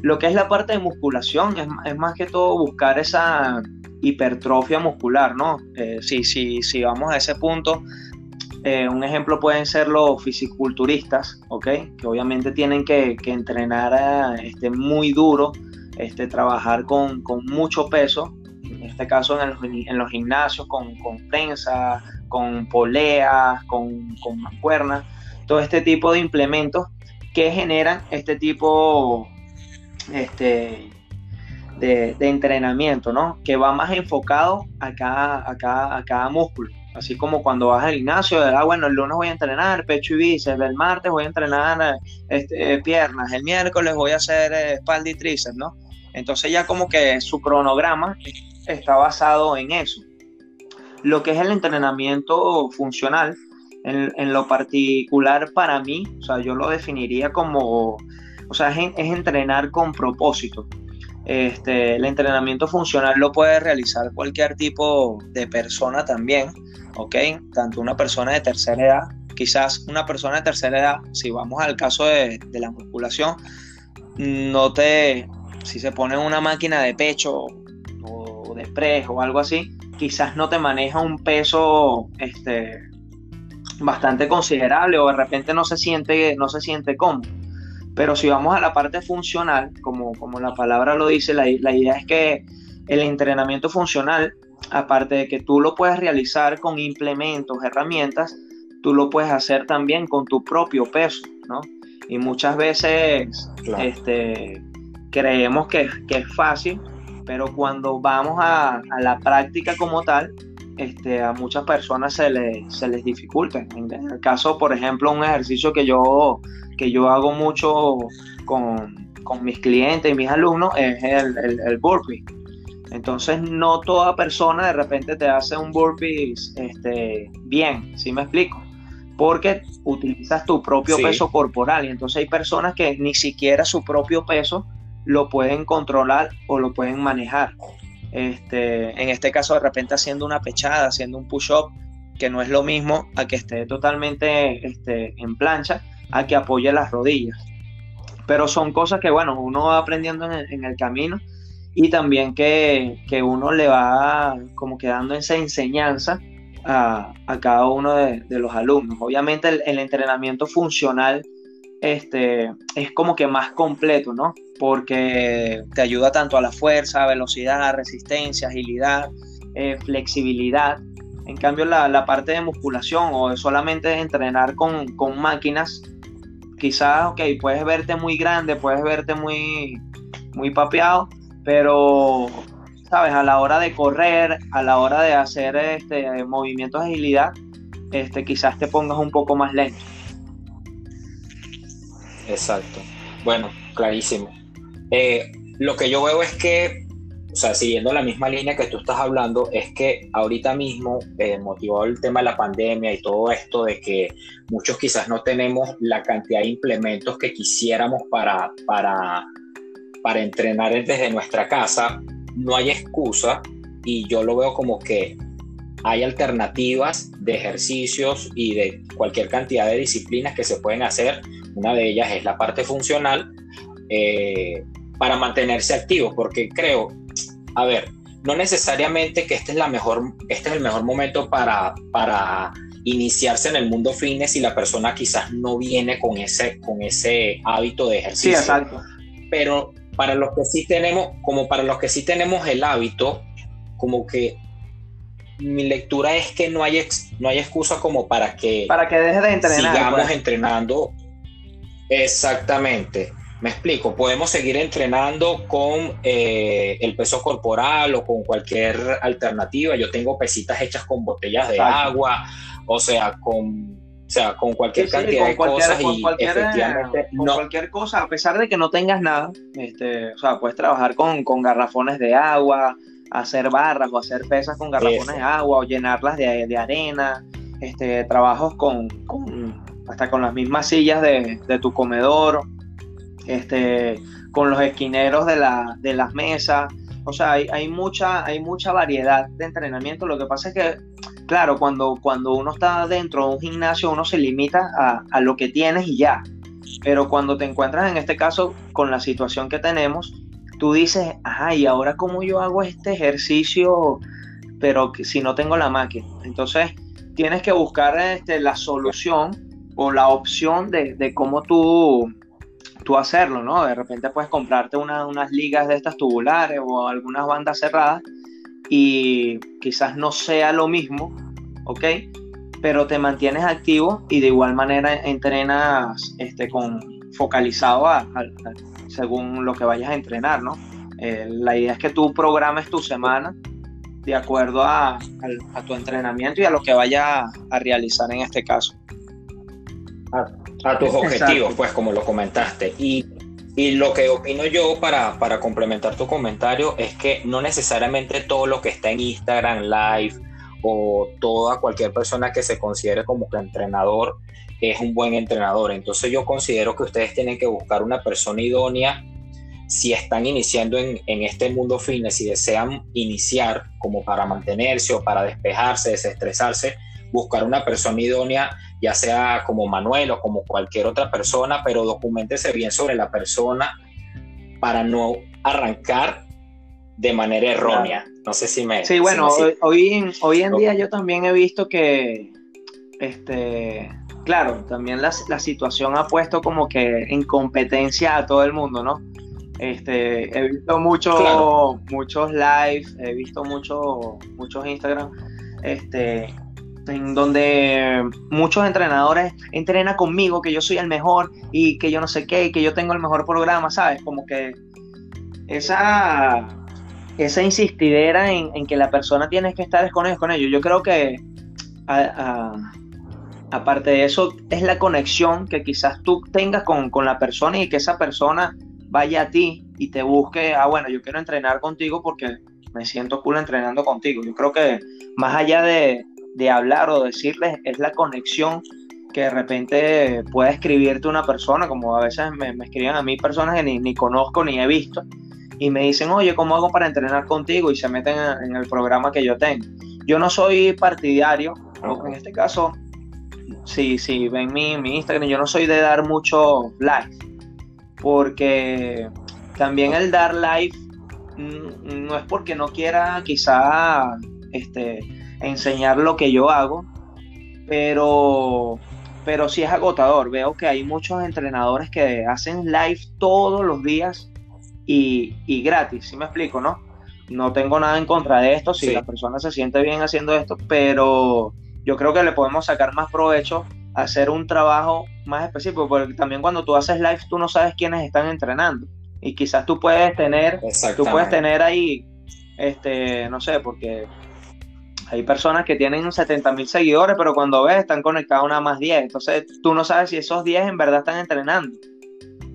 Lo que es la parte de musculación es, es más que todo buscar esa hipertrofia muscular, ¿no? Eh, si, si, vamos a ese punto, eh, un ejemplo pueden ser los fisiculturistas, ¿ok? Que obviamente tienen que, entrenar este, muy duro, este, trabajar con, mucho peso, en este caso en, los gimnasios, con, con prensa, con poleas, con, con mancuernas, todo este tipo de implementos que generan este tipo este, de, entrenamiento, ¿no? Que va más enfocado a cada, a cada, músculo. Así como cuando vas al gimnasio, ah, bueno, el lunes voy a entrenar pecho y bíceps, el martes voy a entrenar este, piernas, el miércoles voy a hacer eh, espalda y tríceps, ¿no? Entonces ya como que su cronograma está basado en eso. Lo que es el entrenamiento funcional, en, en lo particular para mí, o sea, yo lo definiría como, o sea, es, entrenar con propósito. Este, el entrenamiento funcional lo puede realizar cualquier tipo de persona también, ¿ok? Tanto una persona de tercera edad, quizás una persona de tercera edad, si vamos al caso de, la musculación, no te, si se pone una máquina de pecho o de press o algo así, quizás no te maneja un peso este, bastante considerable o de repente no se siente, no se siente cómodo. Pero si vamos a la parte funcional, como, como la palabra lo dice, la, la idea es que el entrenamiento funcional, aparte de que tú lo puedes realizar con implementos, herramientas, tú lo puedes hacer también con tu propio peso, ¿no? Y muchas veces este, creemos que, que, es fácil, pero cuando vamos a, a la práctica como tal, este, a muchas personas se, se les dificulta. En el caso, por ejemplo, un ejercicio que yo, que yo hago mucho con, con mis clientes y mis alumnos es el, el, burpee. Entonces, no toda persona de repente te hace un burpee este, bien, ¿sí me explico? Porque utilizas tu propio peso corporal y entonces hay personas que ni siquiera su propio peso lo pueden controlar o lo pueden manejar. Este, en este caso, de repente haciendo una pechada, haciendo un push-up, que no es lo mismo a que esté totalmente este, en plancha, a que apoye las rodillas. Pero son cosas que, bueno, uno va aprendiendo en el, camino y también que, uno le va como que dando esa enseñanza a, cada uno de, los alumnos. Obviamente el entrenamiento funcional este, es como que más completo, ¿no? Porque te ayuda tanto a la fuerza, velocidad, resistencia, agilidad, eh, flexibilidad. En cambio, la, parte de musculación o solamente entrenar con, máquinas, quizás, ok, puedes verte muy grande, puedes verte muy, muy papeado, pero, ¿sabes? A la hora de correr, a la hora de hacer este, movimientos de agilidad, este, quizás te pongas un poco más lento. Exacto. Bueno, clarísimo. Eh, lo que yo veo es que, o sea, siguiendo la misma línea que tú estás hablando, es que ahorita mismo, eh, motivado el tema de la pandemia y todo esto de que muchos quizás no tenemos la cantidad de implementos que quisiéramos para, para, para entrenar desde nuestra casa, no hay excusa y yo lo veo como que hay alternativas de ejercicios y de cualquier cantidad de disciplinas que se pueden hacer. Una de ellas es la parte funcional eh, para mantenerse activos, porque creo, a ver, no necesariamente que este es, la mejor, este es el mejor momento para, para iniciarse en el mundo fitness y la persona quizás no viene con ese, con ese hábito de ejercicio. Sí, exacto. Pero para los que sí tenemos, como para los que sí tenemos el hábito, como que mi lectura es que no hay, no hay excusa como para que, para que deje de entrenar. Sigamos pues. entrenando. Exactamente. Me explico, podemos seguir entrenando con eh, el peso corporal o con cualquier alternativa. Yo tengo pesitas hechas con botellas de agua, o sea, con, o sea, con cualquier cantidad de cosas y efectivamente con cualquier cosa, a pesar de que no tengas nada, este, o sea, puedes trabajar con, con garrafones de agua, hacer barras o hacer pesas con garrafones de agua o llenarlas de, arena, este, trabajos con, hasta con las mismas sillas de, tu comedor, este, con los esquineros de, la, de las mesas. O sea, hay, mucha, hay mucha variedad de entrenamiento. Lo que pasa es que, claro, cuando, cuando uno está dentro de un gimnasio, uno se limita a, a lo que tienes y ya. Pero cuando te encuentras en este caso con la situación que tenemos, tú dices, ajá, y ahora cómo yo hago este ejercicio, pero si no tengo la máquina. Entonces, tienes que buscar este, la solución o la opción de, cómo tú, hacerlo, ¿no? De repente puedes comprarte unas ligas de estas tubulares o algunas bandas cerradas y quizás no sea lo mismo, ¿ok? Pero te mantienes activo y de igual manera entrenas este, con, focalizado a, según lo que vayas a entrenar, ¿no? Eh, la idea es que tú programes tu semana de acuerdo a, tu entrenamiento y a lo que vayas a realizar en este caso. A, tus objetivos, pues como lo comentaste. Y, y, lo que opino yo para, para complementar tu comentario es que no necesariamente todo lo que está en Instagram Live o toda cualquier persona que se considere como que entrenador es un buen entrenador. Entonces yo considero que ustedes tienen que buscar una persona idónea si están iniciando en, este mundo fitness y desean iniciar como para mantenerse o para despejarse, desestresarse, buscar una persona idónea, ya sea como Manuel o como cualquier otra persona, pero documentese bien sobre la persona para no arrancar de manera errónea. No sé si me... Sí, bueno, hoy, hoy en día yo también he visto que este claro, también la, situación ha puesto como que en competencia a todo el mundo, ¿no? Este, he visto mucho, muchos live, he visto mucho, muchos Instagram, este, en donde muchos entrenadores entrenan conmigo, que yo soy el mejor y que yo no sé qué, y que yo tengo el mejor programa, ¿sabes? Como que esa, esa insistidera en, que la persona tiene que estar con ellos, con ellos. Yo creo que aparte de eso, es la conexión que quizás tú tengas con, la persona y que esa persona vaya a ti y te busque, ah, bueno, yo quiero entrenar contigo porque me siento cool entrenando contigo. Yo creo que más allá de, hablar o decirles, es la conexión que de repente puede escribirte una persona, como a veces me, me escriben a mí personas que ni, conozco ni he visto, y me dicen, oye, ¿cómo hago para entrenar contigo? Y se meten en, el programa que yo tengo. Yo no soy partidario, en este caso sí, sí, ven mi, mi Instagram, yo no soy de dar mucho live, porque también el dar live mm, no es porque no quiera quizá este, enseñar lo que yo hago, pero, pero sí es agotador. Veo que hay muchos entrenadores que hacen live todos los días y, y gratis, ¿sí me explico, no? No tengo nada en contra de esto, si la persona se siente bien haciendo esto, pero yo creo que le podemos sacar más provecho hacer un trabajo más específico, porque también cuando tú haces live tú no sabes quiénes están entrenando y quizás tú puedes tener, tú puedes tener ahí, este, no sé, porque hay personas que tienen 70 mil seguidores, pero cuando ves están conectados nada más 10, entonces tú no sabes si esos 10 en verdad están entrenando,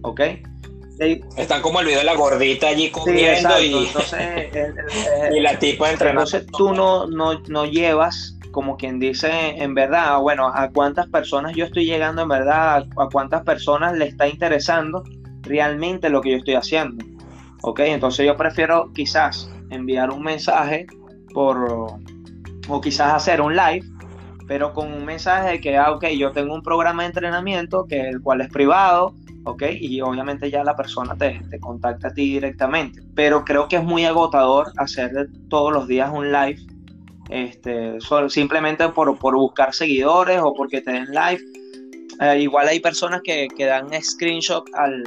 ¿ok? Están como el video de la gordita allí comiendo y, y la tipo entrenando. Entonces tú no, no, no llevas como quien dice, en verdad, bueno, a cuántas personas yo estoy llegando en verdad, a cuántas personas le está interesando realmente lo que yo estoy haciendo. ¿Ok? Entonces yo prefiero quizás enviar un mensaje por, o quizás hacer un live, pero con un mensaje de que, ah, ok, yo tengo un programa de entrenamiento, que el cual es privado, ¿ok? Y obviamente ya la persona te, te, contacta a ti directamente. Pero creo que es muy agotador hacer todos los días un live este, simplemente por, buscar seguidores o porque te den live. Eh, igual hay personas que, que dan screenshot al,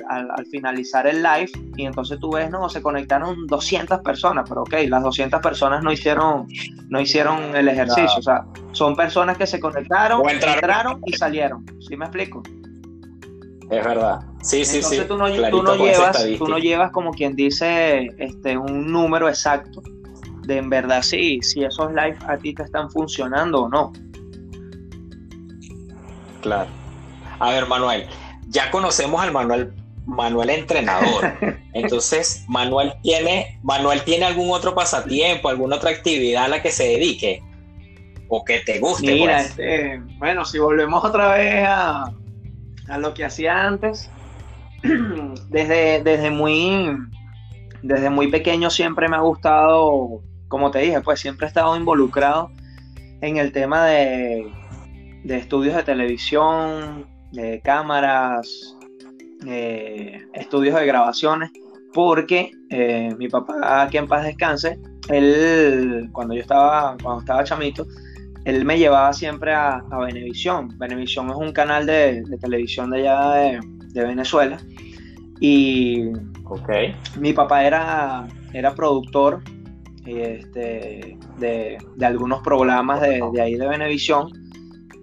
finalizar el live y entonces tú ves, no, se conectaron 200 personas, pero ok, las 200 personas no hicieron, no hicieron el ejercicio, o sea, son personas que se conectaron, entraron y salieron, ¿sí me explico? Es verdad. Sí, sí, sí. Tú no, tú no llevas, tú no llevas como quien dice este, un número exacto de en verdad sí, si esos live a ti te están funcionando o no. Claro. A ver, Manuel, ya conocemos al Manuel, Manuel entrenador. Entonces, Manuel tiene, Manuel tiene algún otro pasatiempo, alguna otra actividad a la que se dedique o que te guste. Mira, pues? este, bueno, si volvemos otra vez a, a lo que hacía antes, desde, desde muy desde muy pequeño siempre me ha gustado como te dije, pues siempre he estado involucrado en el tema de, estudios de televisión, de cámaras, eh, estudios de grabaciones, porque eh, mi papá, que en paz descanse, él, cuando yo estaba, cuando estaba chamito, él me llevaba siempre a, a Venevisión. Venevisión es un canal de, televisión de allá de, Venezuela. Y okay. mi papá era, era productor este, de, algunos programas de, ahí de Venevisión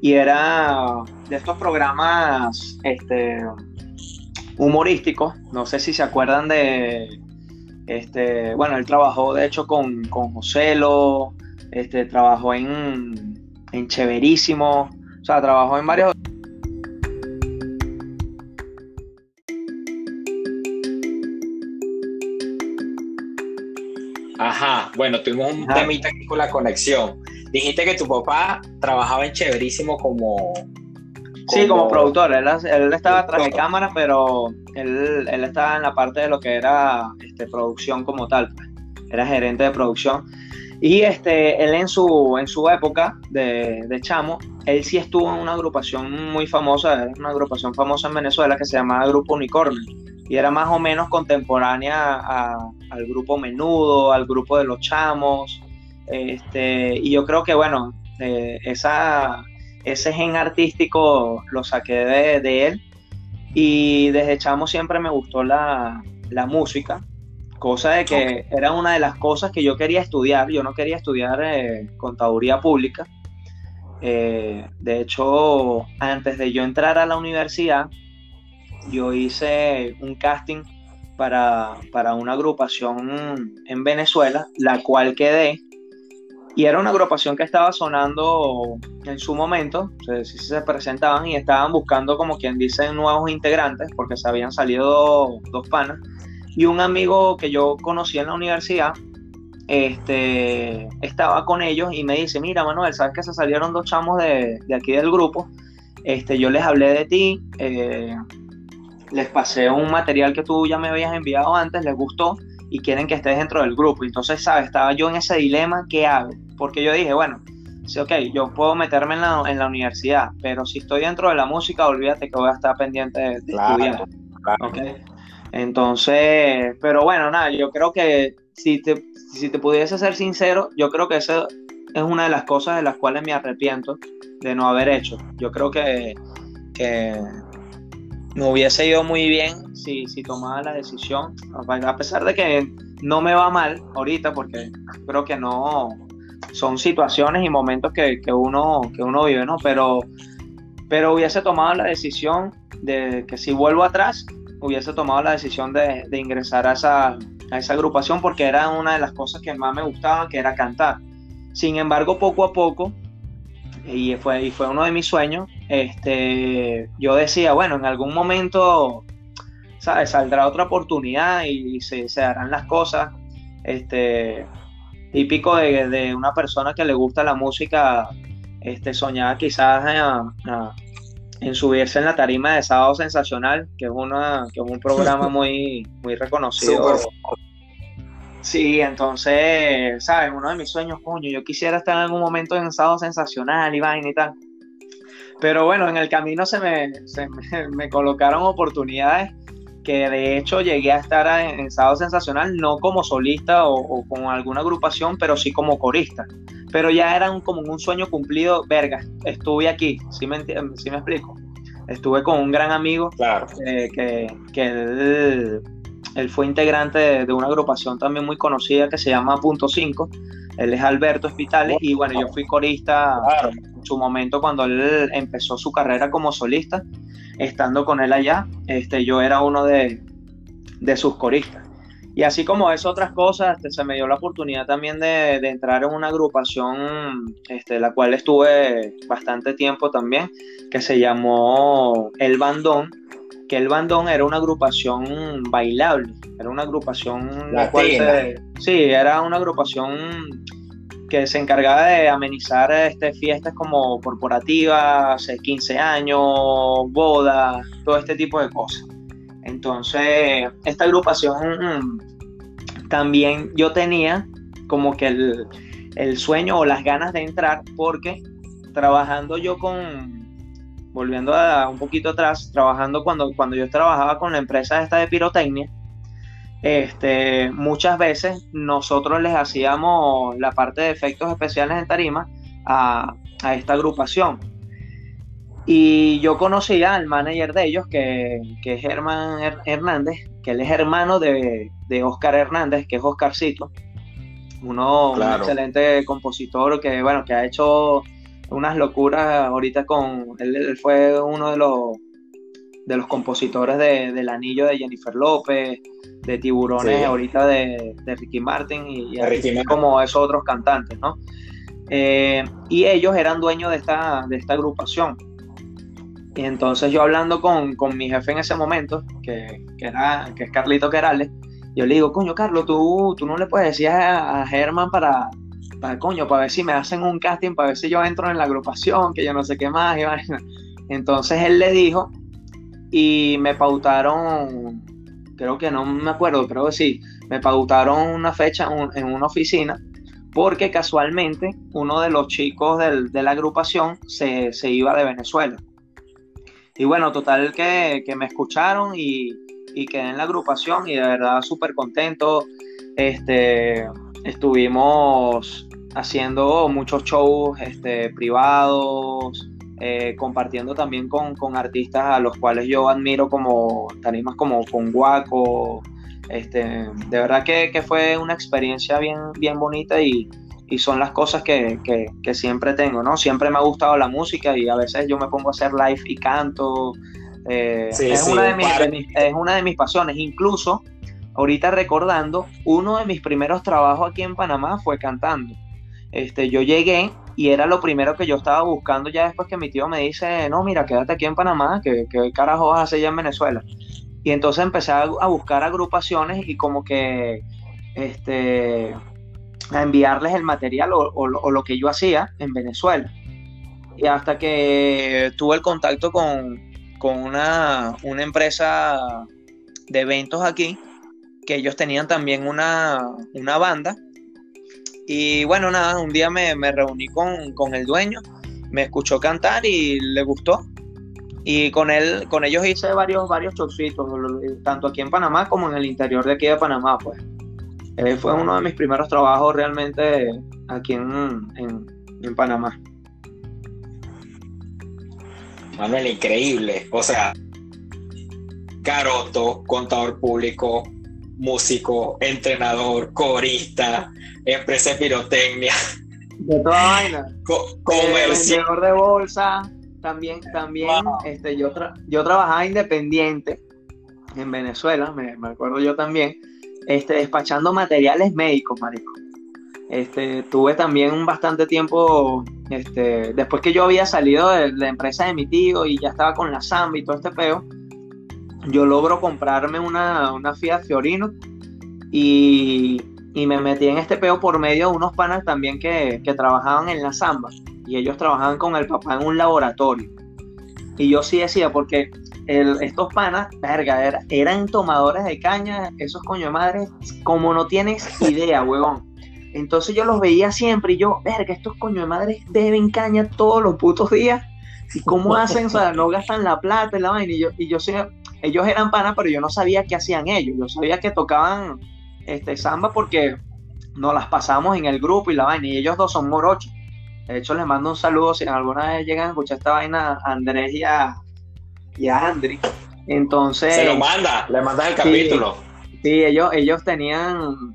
y era de estos programas este, humorísticos, no sé si se acuerdan de, este, bueno, él trabajó de hecho con, con Joselo, este, trabajó en, en Cheverísimo, o sea, trabajó en varios Ajá, bueno, tuvimos un temita aquí con la conexión. Dijiste que tu papá trabajaba en Chéverísimo como... Sí, como productor. Él, estaba tras de cámara, pero él, estaba en la parte de lo que era este, producción como tal. Pues. Era gerente de producción. Y este, él en su, en su época de, de, chamo, él sí estuvo en una agrupación muy famosa, una agrupación famosa en Venezuela que se llamaba Grupo Unicornio y era más o menos contemporánea al grupo Menudo, al grupo de los Chamos, este, y yo creo que bueno, eh, esa, ese gen artístico lo saqué de, él. Y desde Chamo siempre me gustó la, música, cosa de que era una de las cosas que yo quería estudiar, yo no quería estudiar eh, contaduría pública, eh, de hecho antes de yo entrar a la universidad, yo hice un casting para, una agrupación en Venezuela, la cual quedé. Y era una agrupación que estaba sonando en su momento, si se presentaban y estaban buscando, como quien dice, nuevos integrantes, porque se habían salido dos panas. Y un amigo que yo conocí en la universidad, este, estaba con ellos y me dice, mira Manuel, sabes que se salieron dos chamos de, aquí del grupo, este, yo les hablé de ti, eh, les pasé un material que tú ya me habías enviado antes, les gustó y quieren que estés dentro del grupo. Entonces, ¿sabes? Estaba yo en ese dilema, ¿qué hago? Porque yo dije, bueno, sí, ok, yo puedo meterme en la, en la universidad, pero si estoy dentro de la música, olvídate que voy a estar pendiente de, estudiar. Entonces, pero bueno, nada, yo creo que si te, si te pudiese ser sincero, yo creo que eso es una de las cosas de las cuales me arrepiento de no haber hecho. Yo creo que, que me hubiese ido muy bien si, si tomaba la decisión, a pesar de que no me va mal ahorita, porque creo que no son situaciones y momentos que, uno, que uno vive, ¿no? Pero pero hubiese tomado la decisión de que si vuelvo atrás, hubiese tomado la decisión de, ingresar a esa, a esa agrupación porque era una de las cosas que más me gustaba, que era cantar. Sin embargo, poco a poco, y fue, y fue uno de mis sueños, este, yo decía, bueno, en algún momento, ¿sabes? Saldrá otra oportunidad y, se, se, harán las cosas. Este, típico de, de, una persona que le gusta la música, este, soñaba quizás en subirse en la tarima de Sábado Sensacional, que es, una, que es un programa muy, muy reconocido. Sí, entonces, ¿sabes? Uno de mis sueños, coño, yo quisiera estar en algún momento en Sábado Sensacional y vaina y tal. Pero bueno, en el camino se me, se me, colocaron oportunidades que de hecho llegué a estar en, Sábado Sensacional, no como solista o, o, con alguna agrupación, pero sí como corista pero ya era como un sueño cumplido, verga, estuve aquí, ¿sí me, ¿sí me explico? Estuve con un gran amigo claro. Eh, que, que él, él, fue integrante de, una agrupación también muy conocida que se llama Punto 5, él es Alberto Hospitales y bueno, yo fui corista en su momento cuando él empezó su carrera como solista, estando con él allá, este, yo era uno de, de sus coristas. Y así como eso, otras cosas, este, se me dio la oportunidad también de, entrar en una agrupación, este, la cual estuve bastante tiempo también, que se llamó El Bandón, que El Bandón era una agrupación bailable, era una agrupación... La cual sí, era una agrupación que se encargaba de amenizar este, fiestas como corporativas, 15 años, bodas, todo este tipo de cosas. Entonces, esta agrupación también yo tenía como que el, sueño o las ganas de entrar porque trabajando yo con, volviendo a un poquito atrás, trabajando cuando, cuando yo trabajaba con la empresa esta de pirotecnia, este, muchas veces nosotros les hacíamos la parte de efectos especiales en tarima a, a esta agrupación. Y yo conocía al manager de ellos, que, es Germán Hernández, que él es hermano de, Oscar Hernández, que es Oscarcito, uno, un excelente compositor que, bueno, que ha hecho unas locuras ahorita con, él, fue uno de los, de los compositores de, del Anillo de Jennifer López, de Tiburones ahorita de, Ricky Martin y, como esos otros cantantes, ¿no? Eh, y ellos eran dueños de esta, de esta agrupación. Y entonces yo hablando con, mi jefe en ese momento, que, era, que es Carlito Querales, yo le digo, coño, Carlos, tú, tú no le puedes decir a, Germán para, para, coño, para ver si me hacen un casting, para ver si yo entro en la agrupación, que yo no sé qué más. Entonces él le dijo y me pautaron, creo que no me acuerdo, creo que sí, me pautaron una fecha en una oficina porque casualmente uno de los chicos de la agrupación se, se iba de Venezuela. Y bueno, total que, me escucharon y, quedé en la agrupación y de verdad súper contento. Este, estuvimos haciendo muchos shows este, privados, eh, compartiendo también con, artistas a los cuales yo admiro como tarimas como con Guaco. Este, de verdad que, que, fue una experiencia bien, bien bonita y, y son las cosas que, siempre tengo, ¿no? Siempre me ha gustado la música y a veces yo me pongo a hacer live y canto. Eh, es, una de mis, es una de mis pasiones. Incluso, ahorita recordando, uno de mis primeros trabajos aquí en Panamá fue cantando. Este, yo llegué y era lo primero que yo estaba buscando ya después que mi tío me dice, no, mira, quédate aquí en Panamá, que, que carajo vas a hacer ya en Venezuela. Y entonces empecé a, buscar agrupaciones y como que, este, a enviarles el material o, lo que yo hacía en Venezuela. Y hasta que tuve el contacto con, una, empresa de eventos aquí, que ellos tenían también una, banda. Y bueno, nada, un día me, reuní con, el dueño, me escuchó cantar y le gustó. Y con él, con ellos hice varios, varios tanto aquí en Panamá como en el interior de aquí de Panamá, pues. Eh, fue uno de mis primeros trabajos realmente aquí en, en, Panamá. Manuel, increíble. O sea, garoto, contador público, músico, entrenador, corista, empresa de pirotecnia. De toda vaina. Co comercial. de bolsa. también, también, este, yo, yo trabajaba independiente en Venezuela, me, me, acuerdo yo también, este, despachando materiales médicos, marico. Este, tuve también bastante tiempo, este, después que yo había salido de la empresa de mi tío y ya estaba con la Samba y todo este peo, yo logro comprarme una, una Fiat Fiorino y, y, me metí en este peo por medio de unos panas también que, que trabajaban en la Samba y ellos trabajaban con el papá en un laboratorio. Y yo sí decía, porque estos panas, verga, eran tomadores de caña, esos coño de madre, como no tienes idea, huevón. Entonces yo los veía siempre y yo, verga, estos coño de madre deben caña todos los putos días. ¿Y cómo hacen? O sea, no gastan la plata y la vaina. Y yo, y yo ellos eran panas, pero yo no sabía qué hacían ellos. Yo sabía que tocaban este samba porque nos las pasamos en el grupo y la vaina. Y ellos dos son morochos. De hecho, les mando un saludo si alguna vez llegan a escuchar esta vaina a Andrés y a, y a Andri. Entonces. Se lo manda, le mandas el capítulo. Sí, ellos, ellos tenían.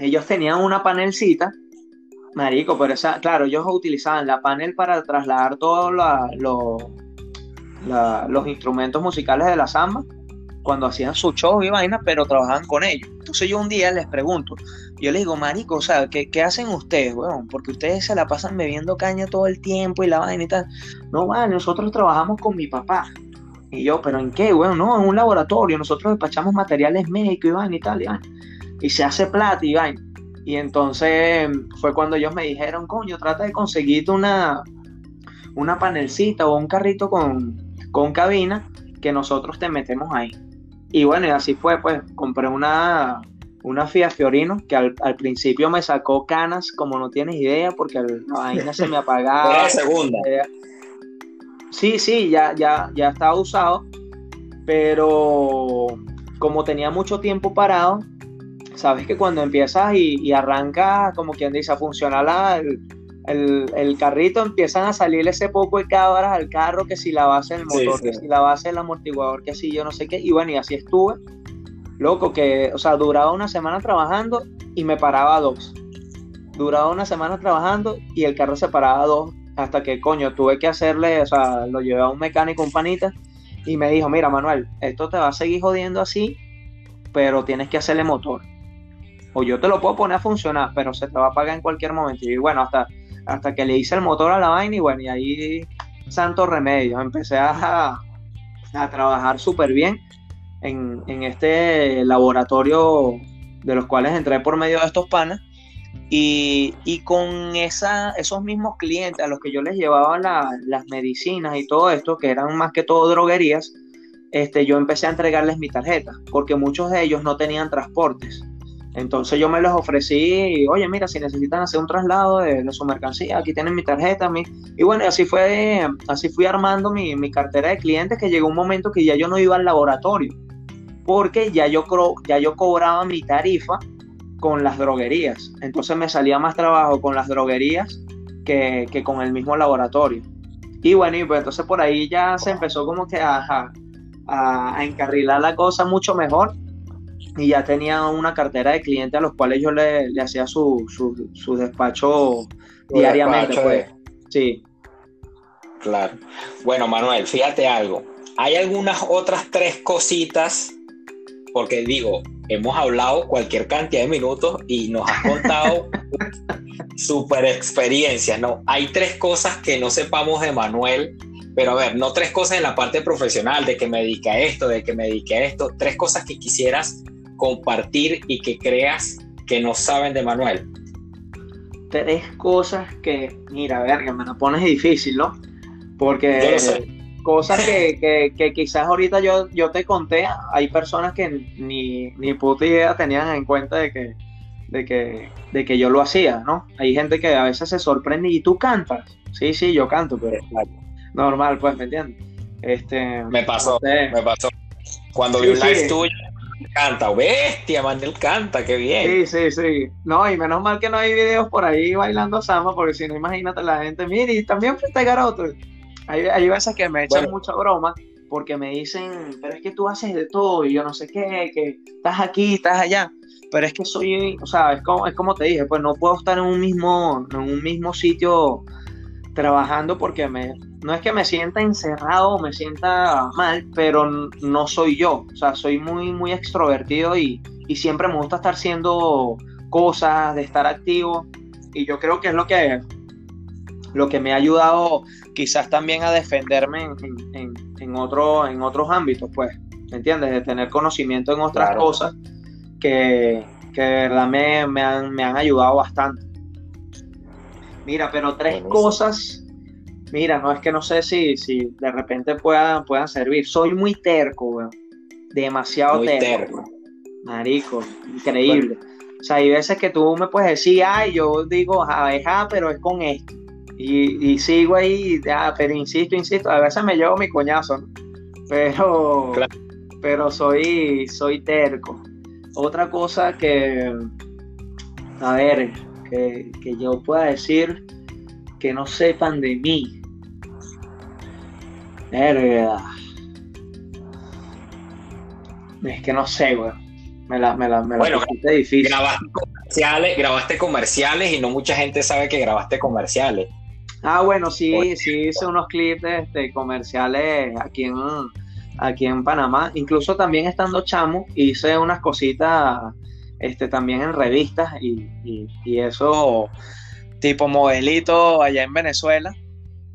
Ellos tenían una panelcita, marico, pero esa, claro, ellos utilizaban la panel para trasladar todos los instrumentos musicales de la samba cuando hacían su show y vaina, pero trabajaban con ellos. Entonces yo un día les pregunto, yo les digo, marico, o sea, ¿qué, hacen ustedes, weón? Porque ustedes se la pasan bebiendo caña todo el tiempo y la vaina y tal. No, vale, nosotros trabajamos con mi papá. Y yo, ¿pero en qué, weón? No, en un laboratorio, nosotros despachamos materiales médicos y vaina y tal, y vaina. Y se hace plata y vaina. Y entonces fue cuando ellos me dijeron, coño, trata de conseguirte una, una panelcita o un carrito con, con cabina que nosotros te metemos ahí. Y bueno, y así fue, pues compré una, una Fiat Fiorino que al, principio me sacó canas como no tienes idea porque la vaina se me apagaba. La segunda. Eh, sí, sí, ya, ya, ya estaba usado, pero como tenía mucho tiempo parado, sabes que cuando empiezas y, arranca, como quien dice, a funcionar la, el, carrito empiezan a salir ese poco de cabras al carro, que si la base del motor, que si la base del amortiguador, que si yo no sé qué. Y bueno, y así estuve. Loco, que, o sea, duraba una semana trabajando y me paraba dos. Duraba una semana trabajando y el carro se paraba dos. Hasta que, coño, tuve que hacerle, o sea, lo llevé a un mecánico, un panita, y me dijo, mira, Manuel, esto te va a seguir jodiendo así, pero tienes que hacerle motor. O yo te lo puedo poner a funcionar, pero se te va a pagar en cualquier momento. Y bueno, hasta hasta que le hice el motor a la vaina y bueno, y ahí santo remedio. Empecé a, a trabajar súper bien en, en, este laboratorio de los cuales entré por medio de estos panas. Y, y con esa, esos mismos clientes a los que yo les llevaba las medicinas y todo esto, que eran más que todo droguerías, este, yo empecé a entregarles mi tarjeta, porque muchos de ellos no tenían transportes. Entonces yo me los ofrecí, oye, mira, si necesitan hacer un traslado de, su mercancía, aquí tienen mi tarjeta. Mi... Y bueno, así fue, así fui armando mi, cartera de clientes que llegó un momento que ya yo no iba al laboratorio, porque ya yo, ya yo cobraba mi tarifa con las droguerías. Entonces me salía más trabajo con las droguerías que, con el mismo laboratorio. Y bueno, y pues entonces por ahí ya se empezó como que a, a encarrilar la cosa mucho mejor y ya tenía una cartera de clientes a los cuales yo le, hacía su, su, despacho diariamente. pues. Sí. Claro. Bueno, Manuel, fíjate algo. Hay algunas otras tres cositas, porque digo, hemos hablado cualquier cantidad de minutos y nos has contado super experiencias, ¿no? Hay tres cosas que no sepamos de Manuel, pero a ver, no tres cosas en la parte profesional, de que me dedique a esto, de que me dedique a esto, tres cosas que quisieras compartir y que creas que no saben de Manuel? Tres cosas que, mira, verga, me la pones difícil, ¿no? Porque cosas que, que, quizás ahorita yo, yo te conté, hay personas que ni, ni puta idea tenían en cuenta de que, de que, de que yo lo hacía, ¿no? Hay gente que a veces se sorprende y tú cantas. Sí, sí, yo canto, pero normal, pues, ¿me entiendes? Este, me pasó, me pasó. Cuando vi un live tuyo, Canta, bestia, Manuel canta, qué bien. Sí, sí, sí. No, y menos mal que no hay videos por ahí bailando samba, porque si no, imagínate la gente, mire, y también frente garoto. Hay, hay veces que me echan mucha broma, porque me dicen, pero es que tú haces de todo, y yo no sé qué, que estás aquí, estás allá. Pero es que soy, o sea, es como, es como te dije, pues no puedo estar en un mismo, en un mismo sitio trabajando porque me, no es que me sienta encerrado o me sienta mal, pero no soy yo. O sea, soy muy, muy extrovertido y, y siempre me gusta estar haciendo cosas, de estar activo. Y yo creo que es lo que, lo que me ha ayudado quizás también a defenderme en, en, otro, en otros ámbitos, pues, ¿me entiendes? De tener conocimiento en otras cosas que, que, de verdad me, me, han, me han ayudado bastante. Mira, pero tres cosas, mira, no es que no sé si, si de repente puedan, puedan servir. Soy muy terco, weón. Demasiado terco. Marico, increíble. O sea, hay veces que tú me puedes decir, ay, yo digo, ja, pero es con esto. Y, sigo ahí, ah, pero insisto, insisto. A veces me llevo mi coñazo, ¿no? Pero, pero soy, soy terco. Otra cosa que, a ver, que, que yo pueda decir que no sepan de mí. Verga. Es que no sé, güey. Me la, me la, me bueno, difícil. Grabaste comerciales, grabaste comerciales y no mucha gente sabe que grabaste comerciales. Ah, bueno, sí, sí hice unos clips de, este, comerciales aquí en, aquí en Panamá. Incluso también estando chamo, hice unas cositas este, también en revistas y, y, eso tipo modelito allá en Venezuela.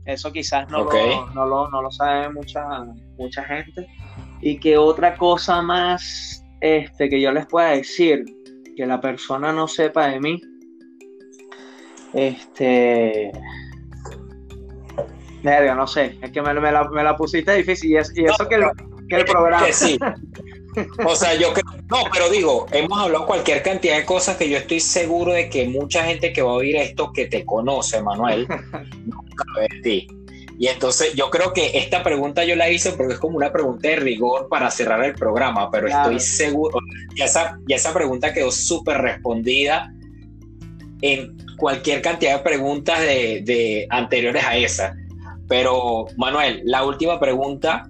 Eso quizás no, lo, no, lo, no lo sabe mucha, mucha gente. Y que otra cosa más este, que yo les pueda decir que la persona no sepa de mí, este, verga, no sé, es que me, la, pusiste difícil y, eso que, el, programa. sí. O sea, yo creo, no, pero digo, hemos hablado cualquier cantidad de cosas que yo estoy seguro de que mucha gente que va a oír esto que te conoce, Manuel, no sabe de ti. Y entonces yo creo que esta pregunta yo la hice porque es como una pregunta de rigor para cerrar el programa, pero estoy seguro, ya esa, ya esa pregunta quedó súper respondida en cualquier cantidad de preguntas de, de, anteriores a esa. Pero Manuel, la última pregunta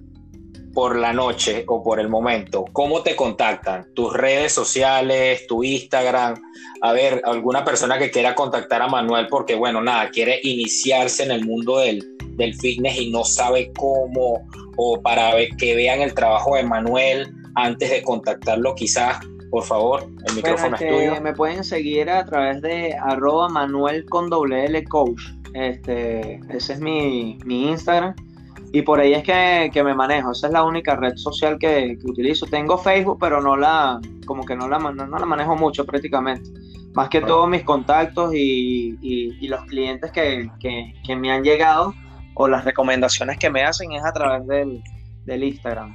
por la noche o por el momento, ¿cómo te contactan? ¿Tus redes sociales, tu Instagram? A ver, alguna persona que quiera contactar a Manuel porque, bueno, nada, quiere iniciarse en el mundo del, del fitness y no sabe cómo, o para que vean el trabajo de Manuel antes de contactarlo quizás, por favor, el micrófono es este, tuyo. Me pueden seguir a través de arroba Manuel con doble L coach. Este, ese es mi, Instagram. Y por ahí es que, me manejo. Esa es la única red social que, utilizo. Tengo Facebook, pero no la, como que no la, no, la manejo mucho prácticamente. Más que todos mis contactos y, los clientes que, que, me han llegado o las recomendaciones que me hacen es a través del, Instagram.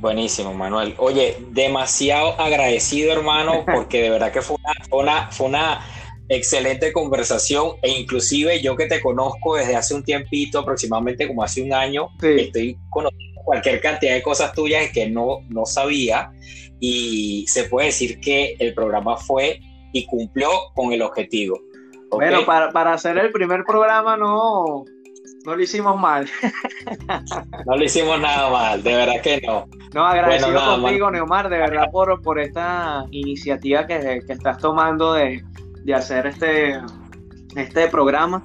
Buenísimo, Manuel. Oye, demasiado agradecido, hermano, porque de verdad que fue una, fue una, excelente conversación e inclusive yo que te conozco desde hace un tiempito, aproximadamente como hace un año, estoy conociendo cualquier cantidad de cosas tuyas que no, no sabía y se puede decir que el programa fue y cumplió con el objetivo. Bueno, para, para hacer el primer programa no, no lo hicimos mal. no lo hicimos nada mal, de verdad que no. No, agradecido contigo, Neomar, de verdad por, por esta iniciativa que, estás tomando de, hacer este, este programa.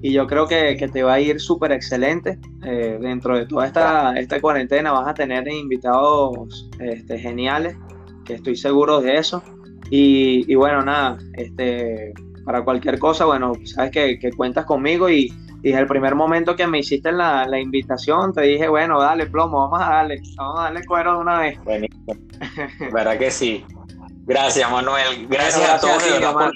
Y yo creo que, te va a ir súper excelente. Eh, dentro de toda esta, esta cuarentena vas a tener invitados este, geniales, que estoy seguro de eso. Y, y bueno, nada, este, para cualquier cosa, bueno, sabes que, cuentas conmigo y, y, el primer momento que me hiciste la, la, invitación, te dije, bueno, dale plomo, vamos a darle, vamos a darle cuero de una vez. Buenísimo. ¿Verdad que sí? Gracias, Manuel. Gracias, a todos.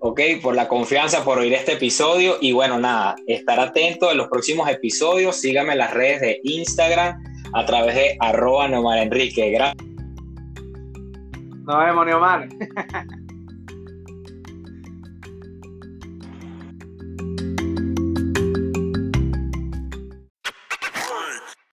Ok, por la confianza, por oír este episodio. Y bueno, nada, estar atento en los próximos episodios. Síganme en las redes de Instagram a través de arroba Neomar Enrique. Gracias. Nos vemos, Neomar.